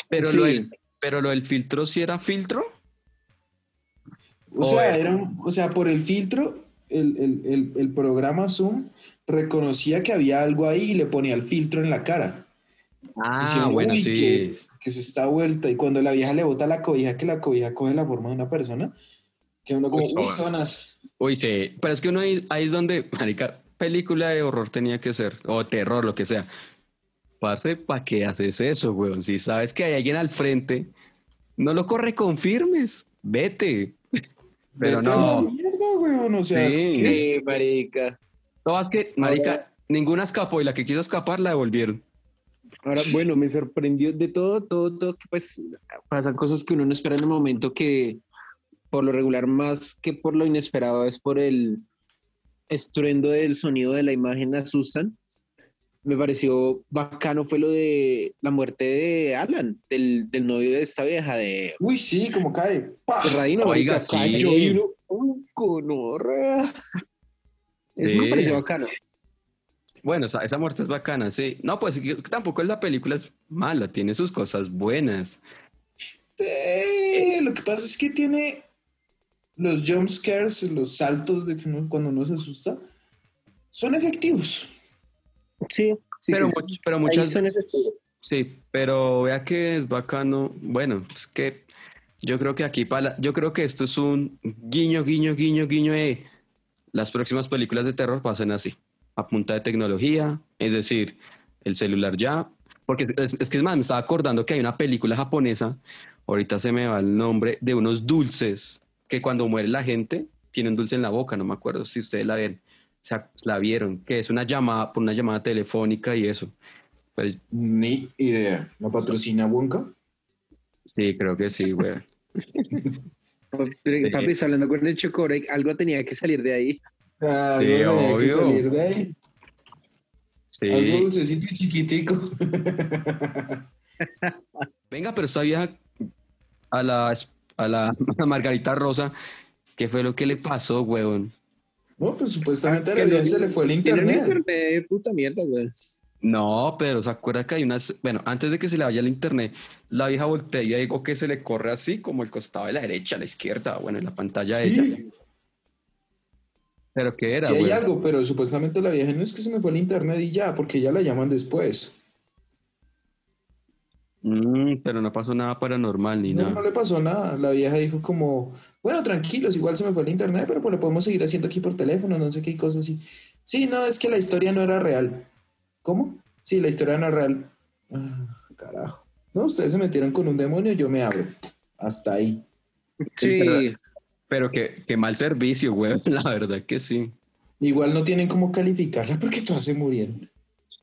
Pero, Sí. lo del, pero lo del filtro, ¿sí era filtro? O O sea, era- o sea, por el filtro, el, el- el- el programa Zoom reconocía que había algo ahí y le ponía el filtro en la cara. Ah, bueno, "Uy, sí. Que se está vuelta. Y cuando la vieja le bota la cobija, que la cobija coge la forma de una persona, que uno como, Uy, uy, zonas". Uy, sí. Pero es que uno ahí, ahí es donde, marica, película de horror tenía que ser, o terror, lo que sea. Parce, ¿para qué haces eso, weón? Si sabes que hay alguien al frente, no lo corre confirmes, vete. Pero Vete a la no. mierda, weón, o sea, Sí. marica. No, es que, marica, ninguna escapó y la que quiso escapar la devolvieron. Ahora, bueno, me sorprendió de todo, todo, todo, que pues pasan cosas que uno no espera en el momento que por lo regular más que por lo inesperado es por el estruendo del sonido de la imagen asustan. Me pareció bacano fue lo de la muerte de Alan, del, del novio de esta vieja, de, Uy, sí, como cae. ¡Pah! de Radina. Oiga, sí. cayó y uno, ¡uh, gonorrea! Eso Sí. me pareció bacano. Bueno, esa, esa muerte es bacana, sí. No, pues es tampoco la película es mala, tiene sus cosas buenas. Eh, lo que pasa es que tiene los jump scares, los saltos de que uno- cuando uno se asusta, son efectivos. Sí, sí, pero, sí. much- pero muchas son efectivos. Sí, pero vea que es bacano. Bueno, es que yo creo que aquí para yo creo que esto es un guiño, guiño, guiño, guiño de las próximas películas de terror pasen así, a punta de tecnología, es decir, el celular ya, porque es, es- es que es más, me estaba acordando que hay una película japonesa, ahorita se me va el nombre, de unos dulces que cuando muere la gente tienen dulce en la boca, no me acuerdo si ustedes la ven, o sea, la vieron, que es una llamada por una llamada telefónica y eso. Pues Ni idea. ¿La patrocina Wonka? Sí, creo que sí, güey. Papi, está hablando con el Chocorec, algo tenía que salir de ahí. Ah, Sí, algo tenía que obvio. salir de ahí. Sí. Algo dulcecito y chiquitico. Venga, pero esta vieja a la, a la a Margarita Rosa, ¿qué fue lo que le pasó, weón? No, pues supuestamente a Que la se le fue el internet. internet, puta mierda, güey. No, pero se acuerda que hay unas, bueno, antes de que se le vaya el internet, la vieja voltea y digo que se le corre así como el costado de la derecha, a la izquierda, bueno, en la pantalla de ella. Pero ¿qué es era, que hay güey? algo, pero supuestamente la vieja no es que se me fue el internet y ya, porque ya la llaman después. Mm, pero no pasó nada paranormal ni No, nada. no le pasó nada. La vieja dijo como, bueno, tranquilos, igual se me fue el internet, pero pues lo podemos seguir haciendo aquí por teléfono, no sé qué cosas así. Sí, no, es que la historia no era real. ¿Cómo? Sí, la historia no era real. Ah, carajo. No, ustedes se metieron con un demonio, yo me abro. Hasta ahí. Sí, pero- qué, qué mal servicio, güey, la verdad que sí. Igual no tienen cómo calificarla porque todas se murieron.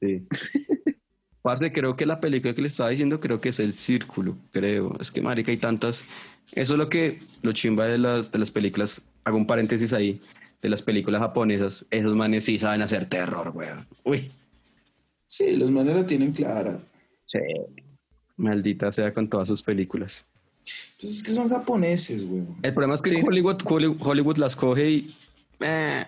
Sí. Parce, creo que la película que le estaba diciendo, creo que es El Círculo, creo. Es que, marica, hay tantas... Eso es lo que, lo chimba de las, de las películas, hago un paréntesis ahí, de las películas japonesas, esos manes sí saben hacer terror, güey. Uy, Sí, los manes la tienen clara. maldita sea con todas sus películas. Pues es que son japoneses, güey. El problema es que Sí. Hollywood, Hollywood, Hollywood las coge y... eh,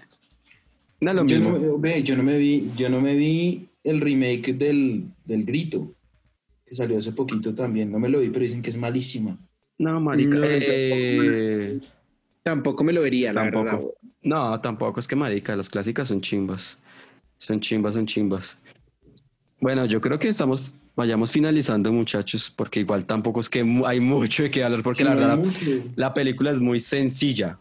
no es lo Yo mismo. no, ve, yo no me vi, yo no me vi el remake del, del grito. que salió hace poquito también. No me lo vi, pero dicen que es malísima. No, marica. No, eh, Tampoco me lo vería, la Tampoco. verdad. no, tampoco. Es que, marica, las clásicas son chimbas. Son chimbas, son chimbas. Bueno, yo creo que estamos, vayamos finalizando, muchachos, porque igual tampoco es que hay mucho de qué hablar, porque la Sí, no verdad, la película es muy sencilla.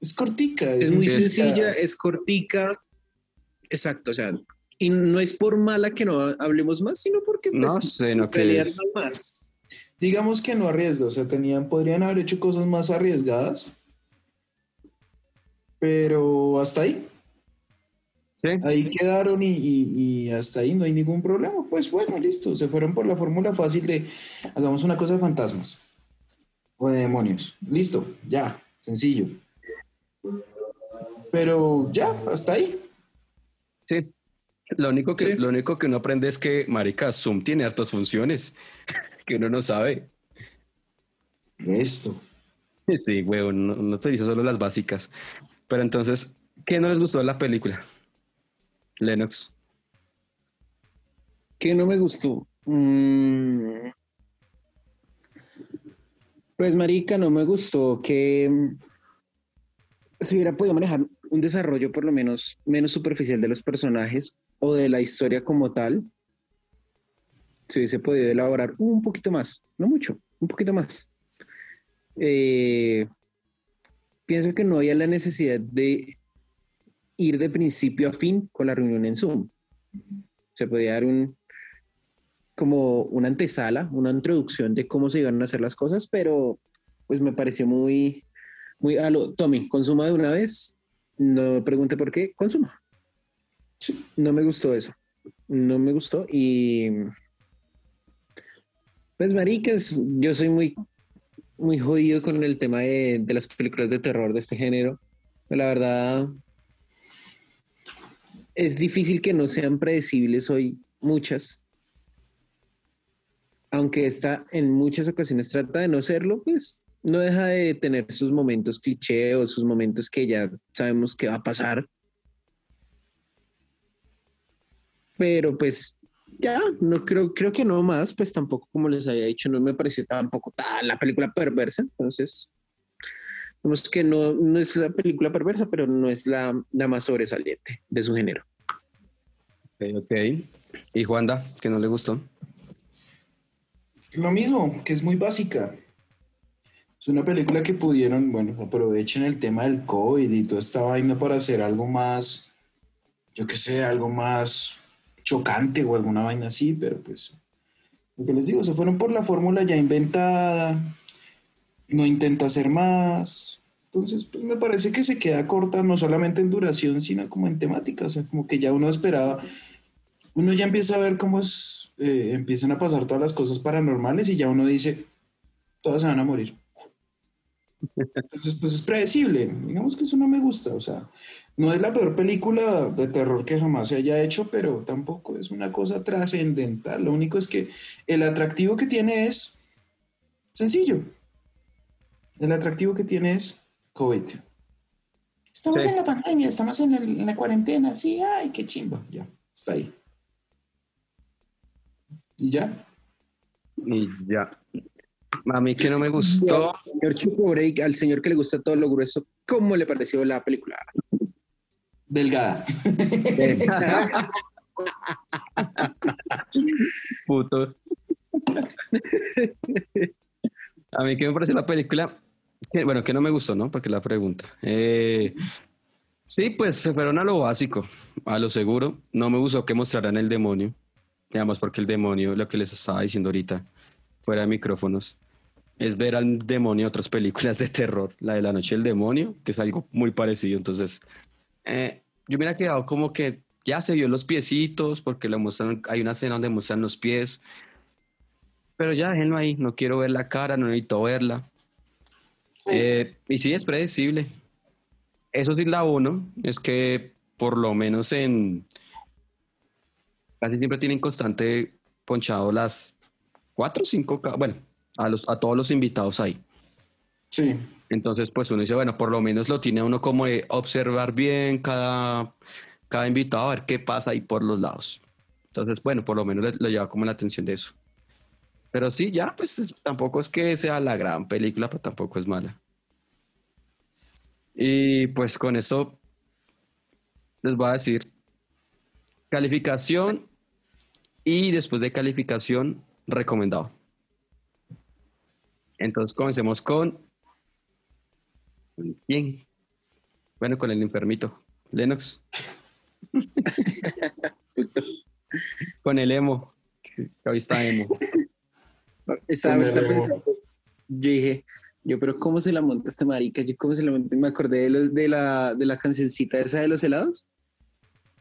Es cortica. Es muy sencilla. sencilla, es cortica. Exacto, o sea, y no es por mala que no hablemos más, sino porque No pues, sé, no pelear es. no más. Digamos que no arriesga, o sea, tenían, podrían haber hecho cosas más arriesgadas. Pero hasta ahí, Sí, ahí quedaron y, y- y hasta ahí no hay ningún problema. Pues bueno, listo, se fueron por la fórmula fácil de hagamos una cosa de fantasmas o de demonios. Listo, ya, sencillo. Pero ya, hasta ahí. sí. Lo único que, Sí. lo único que uno aprende es que, marica, Zoom tiene hartas funciones que uno no sabe. Esto. Sí, huevón, no, no te dice solo las básicas. Pero entonces, ¿qué no les gustó de la película? Lennox. ¿Qué no me gustó? Mm. Pues, Marica, no me gustó que mm, se hubiera podido manejar un desarrollo por lo menos menos superficial de los personajes o de la historia como tal. Se hubiese podido elaborar un poquito más, no mucho, un poquito más. Eh, pienso que no había la necesidad de ir de principio a fin con la reunión en Zoom. Se podía dar un como una antesala, una introducción de cómo se iban a hacer las cosas, pero pues me pareció muy, muy, a lo, Tommy, consuma de una vez, no pregunte por qué, consuma. No me gustó eso, no me gustó y pues maricas, yo soy muy, muy jodido con el tema de, de las películas de terror de este género, la verdad es difícil que no sean predecibles hoy muchas. Aunque esta en muchas ocasiones trata de no serlo, pues no deja de tener sus momentos cliché o sus momentos que ya sabemos que va a pasar. Pero pues ya, no creo, creo que no más, pues tampoco como les había dicho, no me pareció tampoco tan la película perversa. Entonces, vemos que no, no es la película perversa, pero no es la, la más sobresaliente de su género. Ok, ok. ¿Y Juanda, que no le gustó? Lo mismo, que es muy básica. Es una película que pudieron, bueno, aprovechen el tema del COVID y toda esta vaina para hacer algo más, yo qué sé, algo más chocante o alguna vaina así, pero pues, lo que les digo, se fueron por la fórmula ya inventada, no intenta hacer más. Entonces, pues me parece que se queda corta no solamente en duración, sino como en temática, o sea, como que ya uno esperaba uno ya empieza a ver cómo es, eh, empiezan a pasar todas las cosas paranormales y ya uno dice, todas se van a morir. Entonces, pues es predecible. Digamos que eso no me gusta. O sea, no es la peor película de terror que jamás se haya hecho, pero tampoco es una cosa trascendental. Lo único es que el atractivo que tiene es sencillo. El atractivo que tiene es COVID. Estamos Sí. en la pandemia, estamos en, el- en la cuarentena. Sí, ay, qué chimba. Ya, está ahí. Y ya. Y ya. A mí que no me gustó. Señor Chupo Break, al señor que le gusta todo lo grueso, ¿cómo le pareció la película? Delgada. Puto. A mí que me pareció la película. Bueno, que no me gustó, ¿no? Porque la pregunta. Eh, sí, pues se fueron a lo básico, a lo seguro. No me gustó que mostraran el demonio. Digamos, porque el demonio, lo que les estaba diciendo ahorita, fuera de micrófonos, es ver al demonio en otras películas de terror. La de la noche del demonio, que es algo muy parecido. Entonces, eh, yo me hubiera quedado como que ya se vio los piecitos, porque lo muestran, hay una escena donde muestran los pies. Pero ya déjenlo ahí, no quiero ver la cara, no necesito verla. Eh, y sí, es predecible. Eso sí, la uno es que por lo menos en. Casi siempre tienen constante ponchado las cuatro o cinco. Bueno, a, los, a todos los invitados ahí. Sí. Entonces, pues uno dice, bueno, por lo menos lo tiene uno como de observar bien cada, cada invitado, a ver qué pasa ahí por los lados. Entonces, bueno, por lo menos le, le lleva como la atención de eso. Pero sí, ya, pues tampoco es que sea la gran película, pero tampoco es mala. Y pues con eso les voy a decir calificación y después de calificación, recomendado. Entonces comencemos con... Bien. Bueno, con el enfermito. Lennox. con el emo. Que está emo. Estaba pensando. Yo dije, yo, pero ¿cómo se la monta esta marica? Yo, ¿cómo se la monta? Me acordé de, los, de, la, de la cancioncita esa de los helados.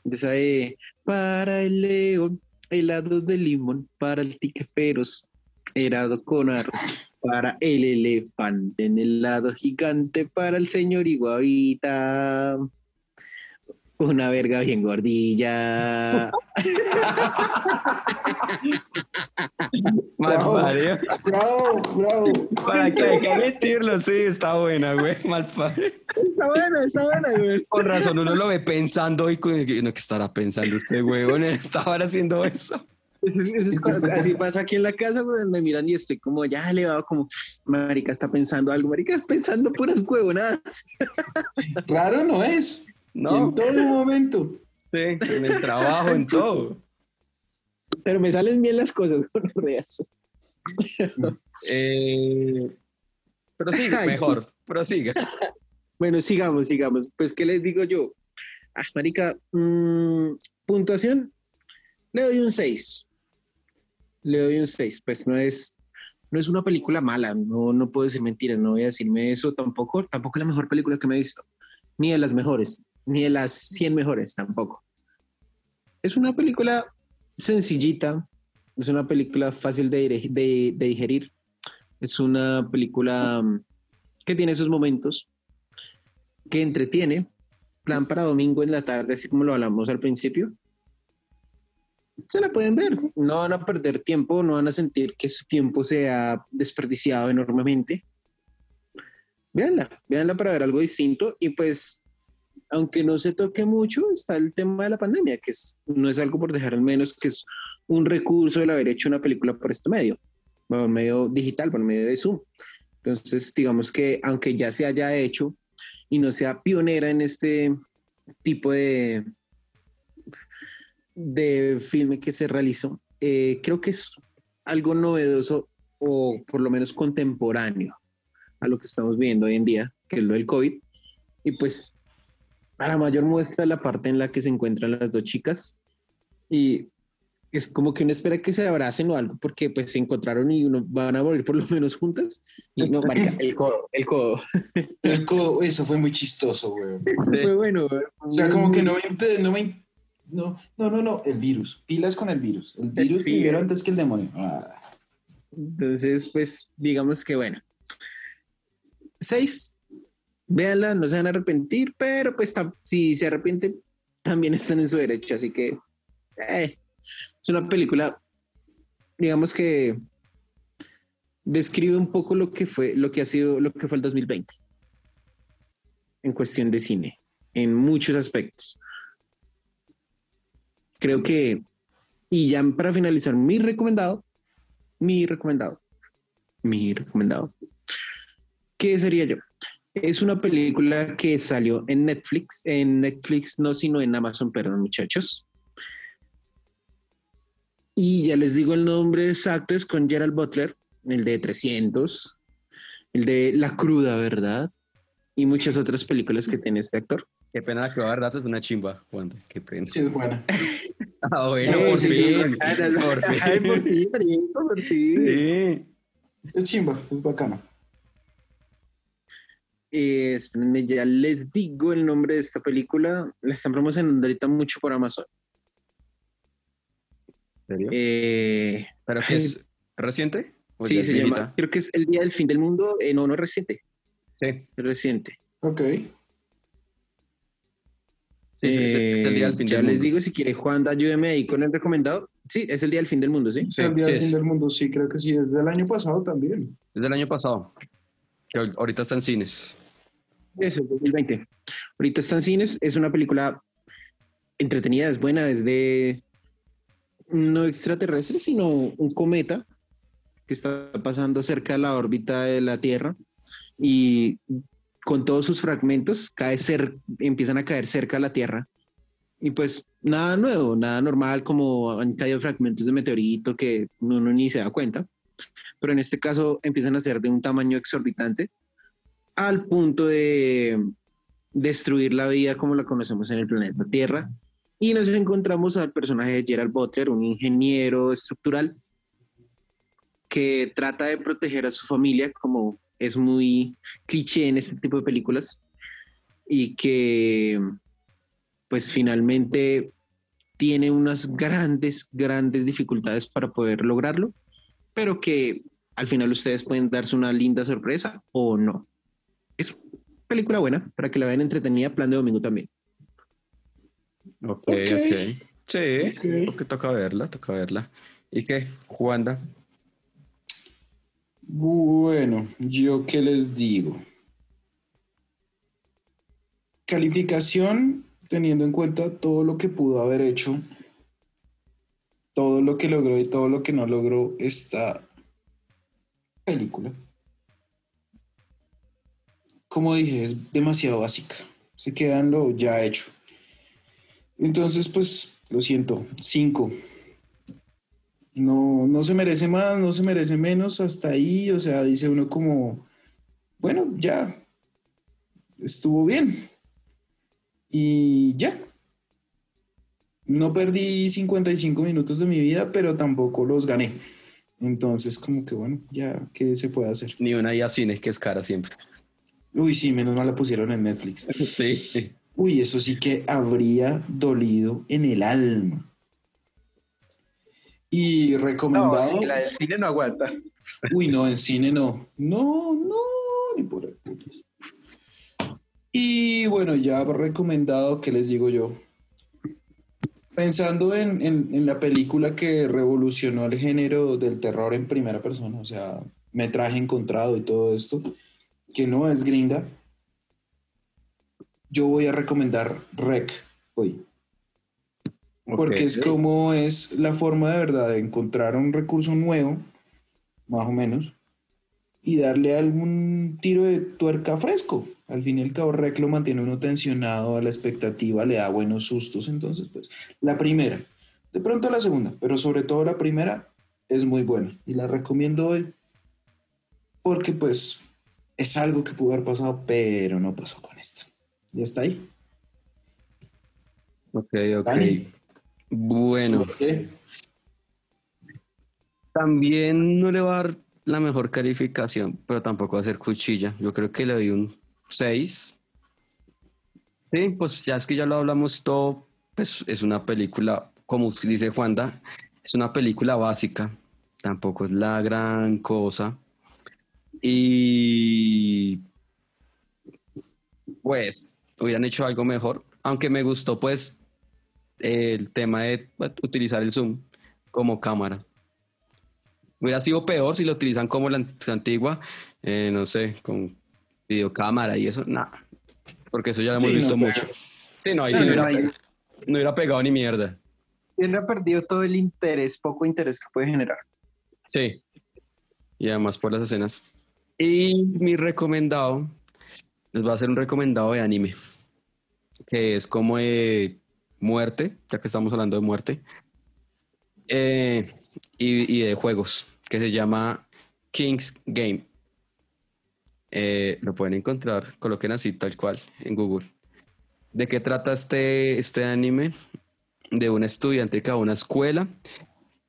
De esa de, para el león, helados de limón, para el tiqueperos, helado con arroz, para el elefante en helado gigante, para el señor Iguavita. Una verga bien gordilla. Mal Bravo. Bravo, bravo. Para que hay que admitirlo, sí, está buena, güey. Mal padre. Está buena, está buena, güey. Con razón, uno lo ve pensando y con- no, ¿qué estará pensando este huevón? Él estaba haciendo eso. Eso es- eso es cuando- así pasa aquí en la casa, güey, me miran y estoy como ya elevado, como, marica está pensando algo, marica está pensando puras huevonadas. Raro no es. No, En todo momento. sí, en el trabajo, en todo. Pero me salen bien las cosas, gonorreas. Eh, pero sigue, Ay, mejor, prosiga. Bueno, sigamos, sigamos. Pues, ¿qué les digo yo? Ah, marica, mm, puntuación, le doy un 6. Le doy un 6. Pues no es, no es una película mala, no, no puedo decir mentiras, no voy a decirme eso tampoco. Tampoco es la mejor película que me he visto. Ni de las mejores, ni de las 100 mejores tampoco. Es una película sencillita, es una película fácil de, de- de digerir, es una película mm, que tiene sus momentos, que entretiene, plan para domingo en la tarde, así como lo hablamos al principio. Se la pueden ver, no van a perder tiempo, no van a sentir que su tiempo se ha desperdiciado enormemente. Véanla, véanla para ver algo distinto y pues, aunque no se toque mucho, está el tema de la pandemia, que es, no es algo por dejar al menos, que es un recurso el haber hecho una película por este medio, por medio digital, por medio de Zoom. Entonces, digamos que aunque ya se haya hecho y no sea pionera en este tipo de, de filme que se realizó, eh, creo que es algo novedoso o por lo menos contemporáneo a lo que estamos viendo hoy en día, que es lo del COVID. Y pues, para mayor muestra la parte en la que se encuentran las dos chicas y es como que uno espera que se abracen o algo, porque pues se encontraron y uno van a morir por lo menos juntas. Y no, marica, el codo, el codo. El codo, eso fue muy chistoso, güey. Fue bueno. O sea, como que no me... No, me, no, no, no, no, el virus. Pilas con el virus. El virus Sí. primero antes que el demonio. Ah. Entonces, pues, digamos que bueno. Seis. Véanla, no se van a arrepentir, pero pues si se arrepienten, también están en su derecho. Así que eh, es una película, digamos que describe un poco lo que fue, lo que ha sido, lo que fue el 2020 en cuestión de cine, en muchos aspectos. Creo que, y ya para finalizar, mi recomendado, mi recomendado, mi recomendado, ¿qué sería yo? Es una película que salió en Netflix, en Netflix no, sino en Amazon, perdón, muchachos. Y ya les digo el nombre exacto, es con Gerald Butler, el de 300, el de La Cruda, ¿verdad? Y muchas otras películas que tiene este actor. Qué pena que va a dar datos, una chimba, Juan. Qué pena. Sí, es buena. Ah, bueno, Sí, por sí, sí, fin. Por bacanas. fin. Ay, por fin, por fin. Sí. Es chimba, es bacana. Eh, espérenme, ya les digo el nombre de esta película. La están promocionando ahorita mucho por Amazon. ¿En serio? Eh, ¿Pero qué es reciente? ¿O ya sí, se llama, viejita? creo que es El Día del Fin del Mundo. Eh, no, no es reciente, Sí, es reciente. Ok. sí, sí, sí, es el día del Eh, fin ya del les mundo. digo, si quiere Juan, ayúdeme ahí con el recomendado. Sí, es el Día del Fin del Mundo, ¿sí? Es el día del es. fin del mundo, sí, creo que sí. Es del año pasado también. Es del año pasado. Que ahor- ahorita está en cines. Eso, 2020. Ahorita está en cines, es una película entretenida, es buena, es de no extraterrestre, sino un cometa que está pasando cerca de la órbita de la Tierra y con todos sus fragmentos cae empiezan a caer cerca de la Tierra. Y pues nada nuevo, nada normal como han caído fragmentos de meteorito que uno ni se da cuenta. Pero en este caso empiezan a ser de un tamaño exorbitante al punto de destruir la vida como la conocemos en el planeta Tierra. Y nos encontramos al personaje de Gerald Butler, un ingeniero estructural que trata de proteger a su familia, como es muy cliché en este tipo de películas, y que pues finalmente tiene unas grandes, grandes dificultades para poder lograrlo, pero que al final ustedes pueden darse una linda sorpresa o no. Es película buena para que la vean entretenida, plan de domingo también. Ok, ok. Sí, porque toca verla, toca verla. ¿Y qué, Juanda? Bueno, yo qué les digo. Calificación teniendo en cuenta todo lo que pudo haber hecho, todo lo que logró y todo lo que no logró esta película. Como dije, es demasiado básica. Se quedan lo ya hecho. Entonces, pues, lo siento, cinco. No, no se merece más, no se merece menos, hasta ahí, o sea, dice uno como, bueno, ya, estuvo bien. Y ya. No perdí 55 minutos de mi vida, pero tampoco los gané. Entonces, como que bueno, ya, ¿qué se puede hacer? Ni una IA cine que es cara siempre. Uy, sí, menos mal la pusieron en Netflix. Sí. Uy, eso sí que habría dolido en el alma. Y recomendado. No, sí, la del cine no aguanta. Uy, no, en cine no. No, no, ni por el y bueno, ya recomendado, ¿qué les digo yo? Pensando en, la película que revolucionó el género del terror en primera persona, o sea, metraje encontrado y todo esto, que no es gringa, yo voy a recomendar Rec hoy. Porque es como es la forma de verdad de encontrar un recurso nuevo, más o menos, y darle algún tiro de tuerca fresco al fin y al cabo Rec lo mantiene uno tensionado a la expectativa, le da buenos sustos. Entonces, pues, la primera, de pronto la segunda, pero sobre todo la primera es muy buena y la recomiendo hoy porque pues es algo que pudo haber pasado, pero no pasó con esta. Ya está ahí. Ok, ok. Bueno. También no le va a dar la mejor calificación, pero tampoco va a ser cuchilla. Yo creo que le doy un 6. Sí, pues ya es que ya lo hablamos todo, pues es una película, como dice Juanda, es una película básica, tampoco es la gran cosa. Y pues hubieran hecho algo mejor, aunque me gustó pues el tema de utilizar el zoom como cámara. Hubiera sido peor si lo utilizan como la antigua, eh, no sé, con videocámara y eso, nada. Porque eso ya lo hemos visto mucho. Sí, no, ahí sí, no, hubiera, pegado ni mierda. Hubiera perdido todo el interés, poco interés que puede generar. Sí. Y además por las escenas. Y mi recomendado, les va a hacer un recomendado de anime, que es como de muerte, ya que estamos hablando de muerte, eh, y, y de juegos, que se llama King's Game. Eh, lo pueden encontrar, coloquen así tal cual en Google. ¿De qué trata este, este anime? De un estudiante que va a una escuela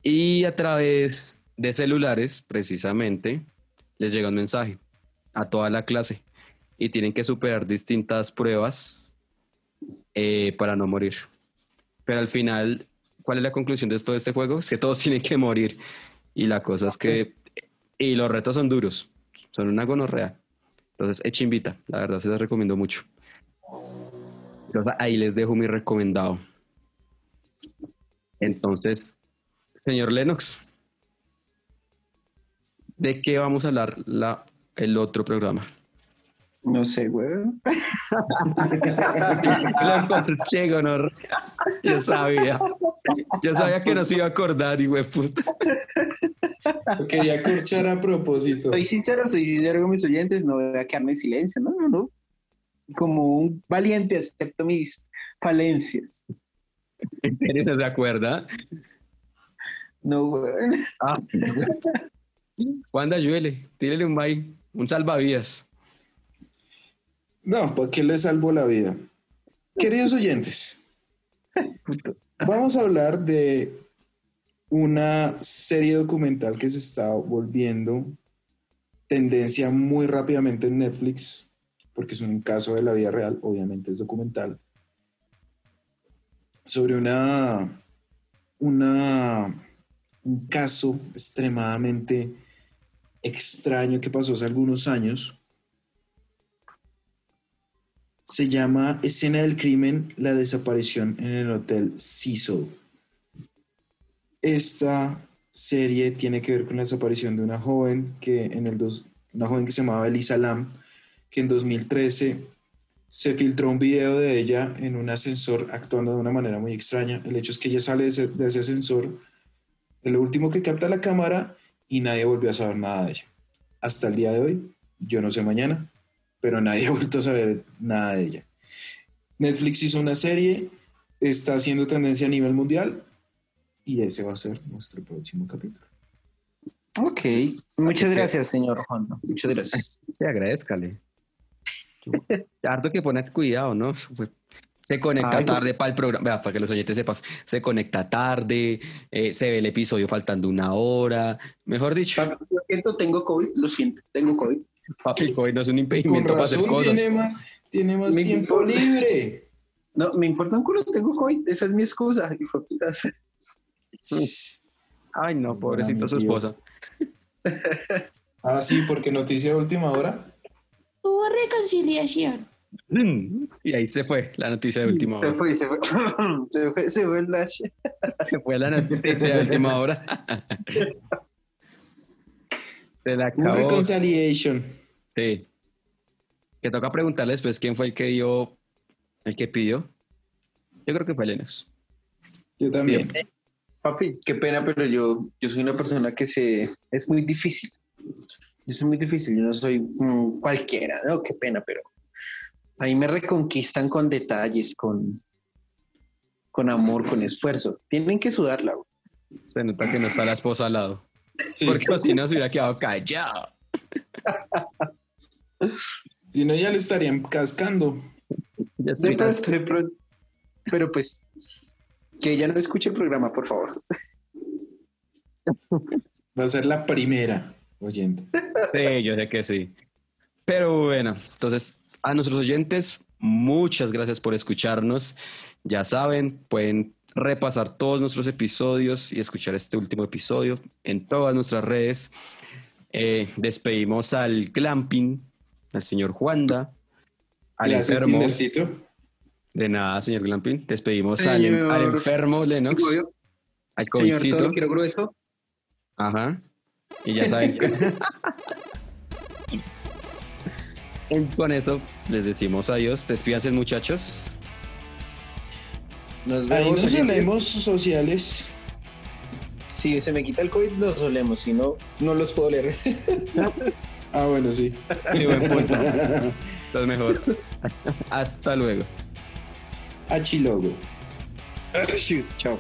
y a través de celulares, precisamente, les llega un mensaje a toda la clase y tienen que superar distintas pruebas eh, para no morir. Pero al final, ¿cuál es la conclusión de todo este juego? Es que todos tienen que morir. Y la cosa es que... Y los retos son duros, son una gonorrea. Entonces, eche invita, la verdad se las recomiendo mucho. Entonces, ahí les dejo mi recomendado. Entonces, señor Lennox, ¿de qué vamos a hablar la, el otro programa? No sé, güey. Lo no. Yo sabía. Yo sabía que no se iba a acordar, y güey, puta. quería corchar a propósito. Soy sincero, soy sincero con mis oyentes, no voy a quedarme en silencio, no, no, no. Como un valiente acepto mis falencias. ¿En serio se acuerda? No, güey. Ah. Wanda, ayúdele, tírele un bye, un salvavidas. No, ¿por qué le salvo la vida? Queridos oyentes, vamos a hablar de una serie documental que se está volviendo tendencia muy rápidamente en Netflix, porque es un caso de la vida real, obviamente es documental, sobre una, una, un caso extremadamente extraño que pasó hace algunos años. Se llama Escena del Crimen, la desaparición en el Hotel Cecil. Esta serie tiene que ver con la desaparición de una joven que en el dos, una joven que se llamaba Elisa Lam, que en 2013 se filtró un video de ella en un ascensor actuando de una manera muy extraña. El hecho es que ella sale de ese, de ese ascensor, el último que capta la cámara y nadie volvió a saber nada de ella. Hasta el día de hoy, yo no sé mañana, pero nadie ha vuelto a saber nada de ella. Netflix hizo una serie, está haciendo tendencia a nivel mundial y ese va a ser nuestro próximo capítulo. Ok, muchas gracias, señor Juan. Muchas gracias. Sí, agradezcale. Harto que poner cuidado, ¿no? Se conecta Ay, tarde para el programa, vea, para que los oyentes sepas, se conecta tarde, eh, se ve el episodio faltando una hora, mejor dicho, Lo siento, tengo COVID, lo siento, tengo COVID. Papi, hoy no es un impedimento para hacer cosas. tiene más, tiene más Me tiempo libre. No, me importa un culo, tengo COVID, esa es mi excusa. hijo. Ay, no, pobrecito su esposa. Ah, sí, porque noticia de última hora. Hubo reconciliación. Y ahí se fue la noticia de última Se hora. fue, se fue, se fue, se fue el. Se fue la noticia de última hora. Se la Un acabó. reconciliation. Sí. Que toca preguntarle después quién fue el que dio, el que pidió. Yo creo que fue Lennox. Yo también. Papi, qué pena, pero yo, yo soy una persona que se... Es muy difícil. Yo soy muy difícil, yo no soy mm, cualquiera, no, qué pena, pero ahí me reconquistan con detalles, con, con amor, con esfuerzo. Tienen que sudarla. güey. Se nota que no está la esposa al lado. Porque así no se hubiera quedado callado. Si no, ya le estarían cascando. Ya De estuviera- pronto, de pronto. Pero pues, que ella no escuche el programa, por favor. Va a ser la primera oyente. Sí, yo sé que sí. Pero bueno, entonces a nuestros oyentes, muchas gracias por escucharnos. Ya saben, pueden repasar todos nuestros episodios y escuchar este último episodio en todas nuestras redes. Eh, despedimos al glamping, al señor Juanda, al Gracias, enfermo. Tindercito. De nada, señor glamping. Despedimos al, enfermo Lennox, al Señor, todo lo quiero grueso. Ajá. Y ya saben. Y Con eso les decimos adiós. Despídense, muchachos. Nos Ahí vemos. nos solemos sociales. Si se me quita el COVID, nos solemos. Si no, no los puedo leer. Ah, bueno, sí. Qué buen punto. Estás mejor. Hasta luego. Achilogo. Chao.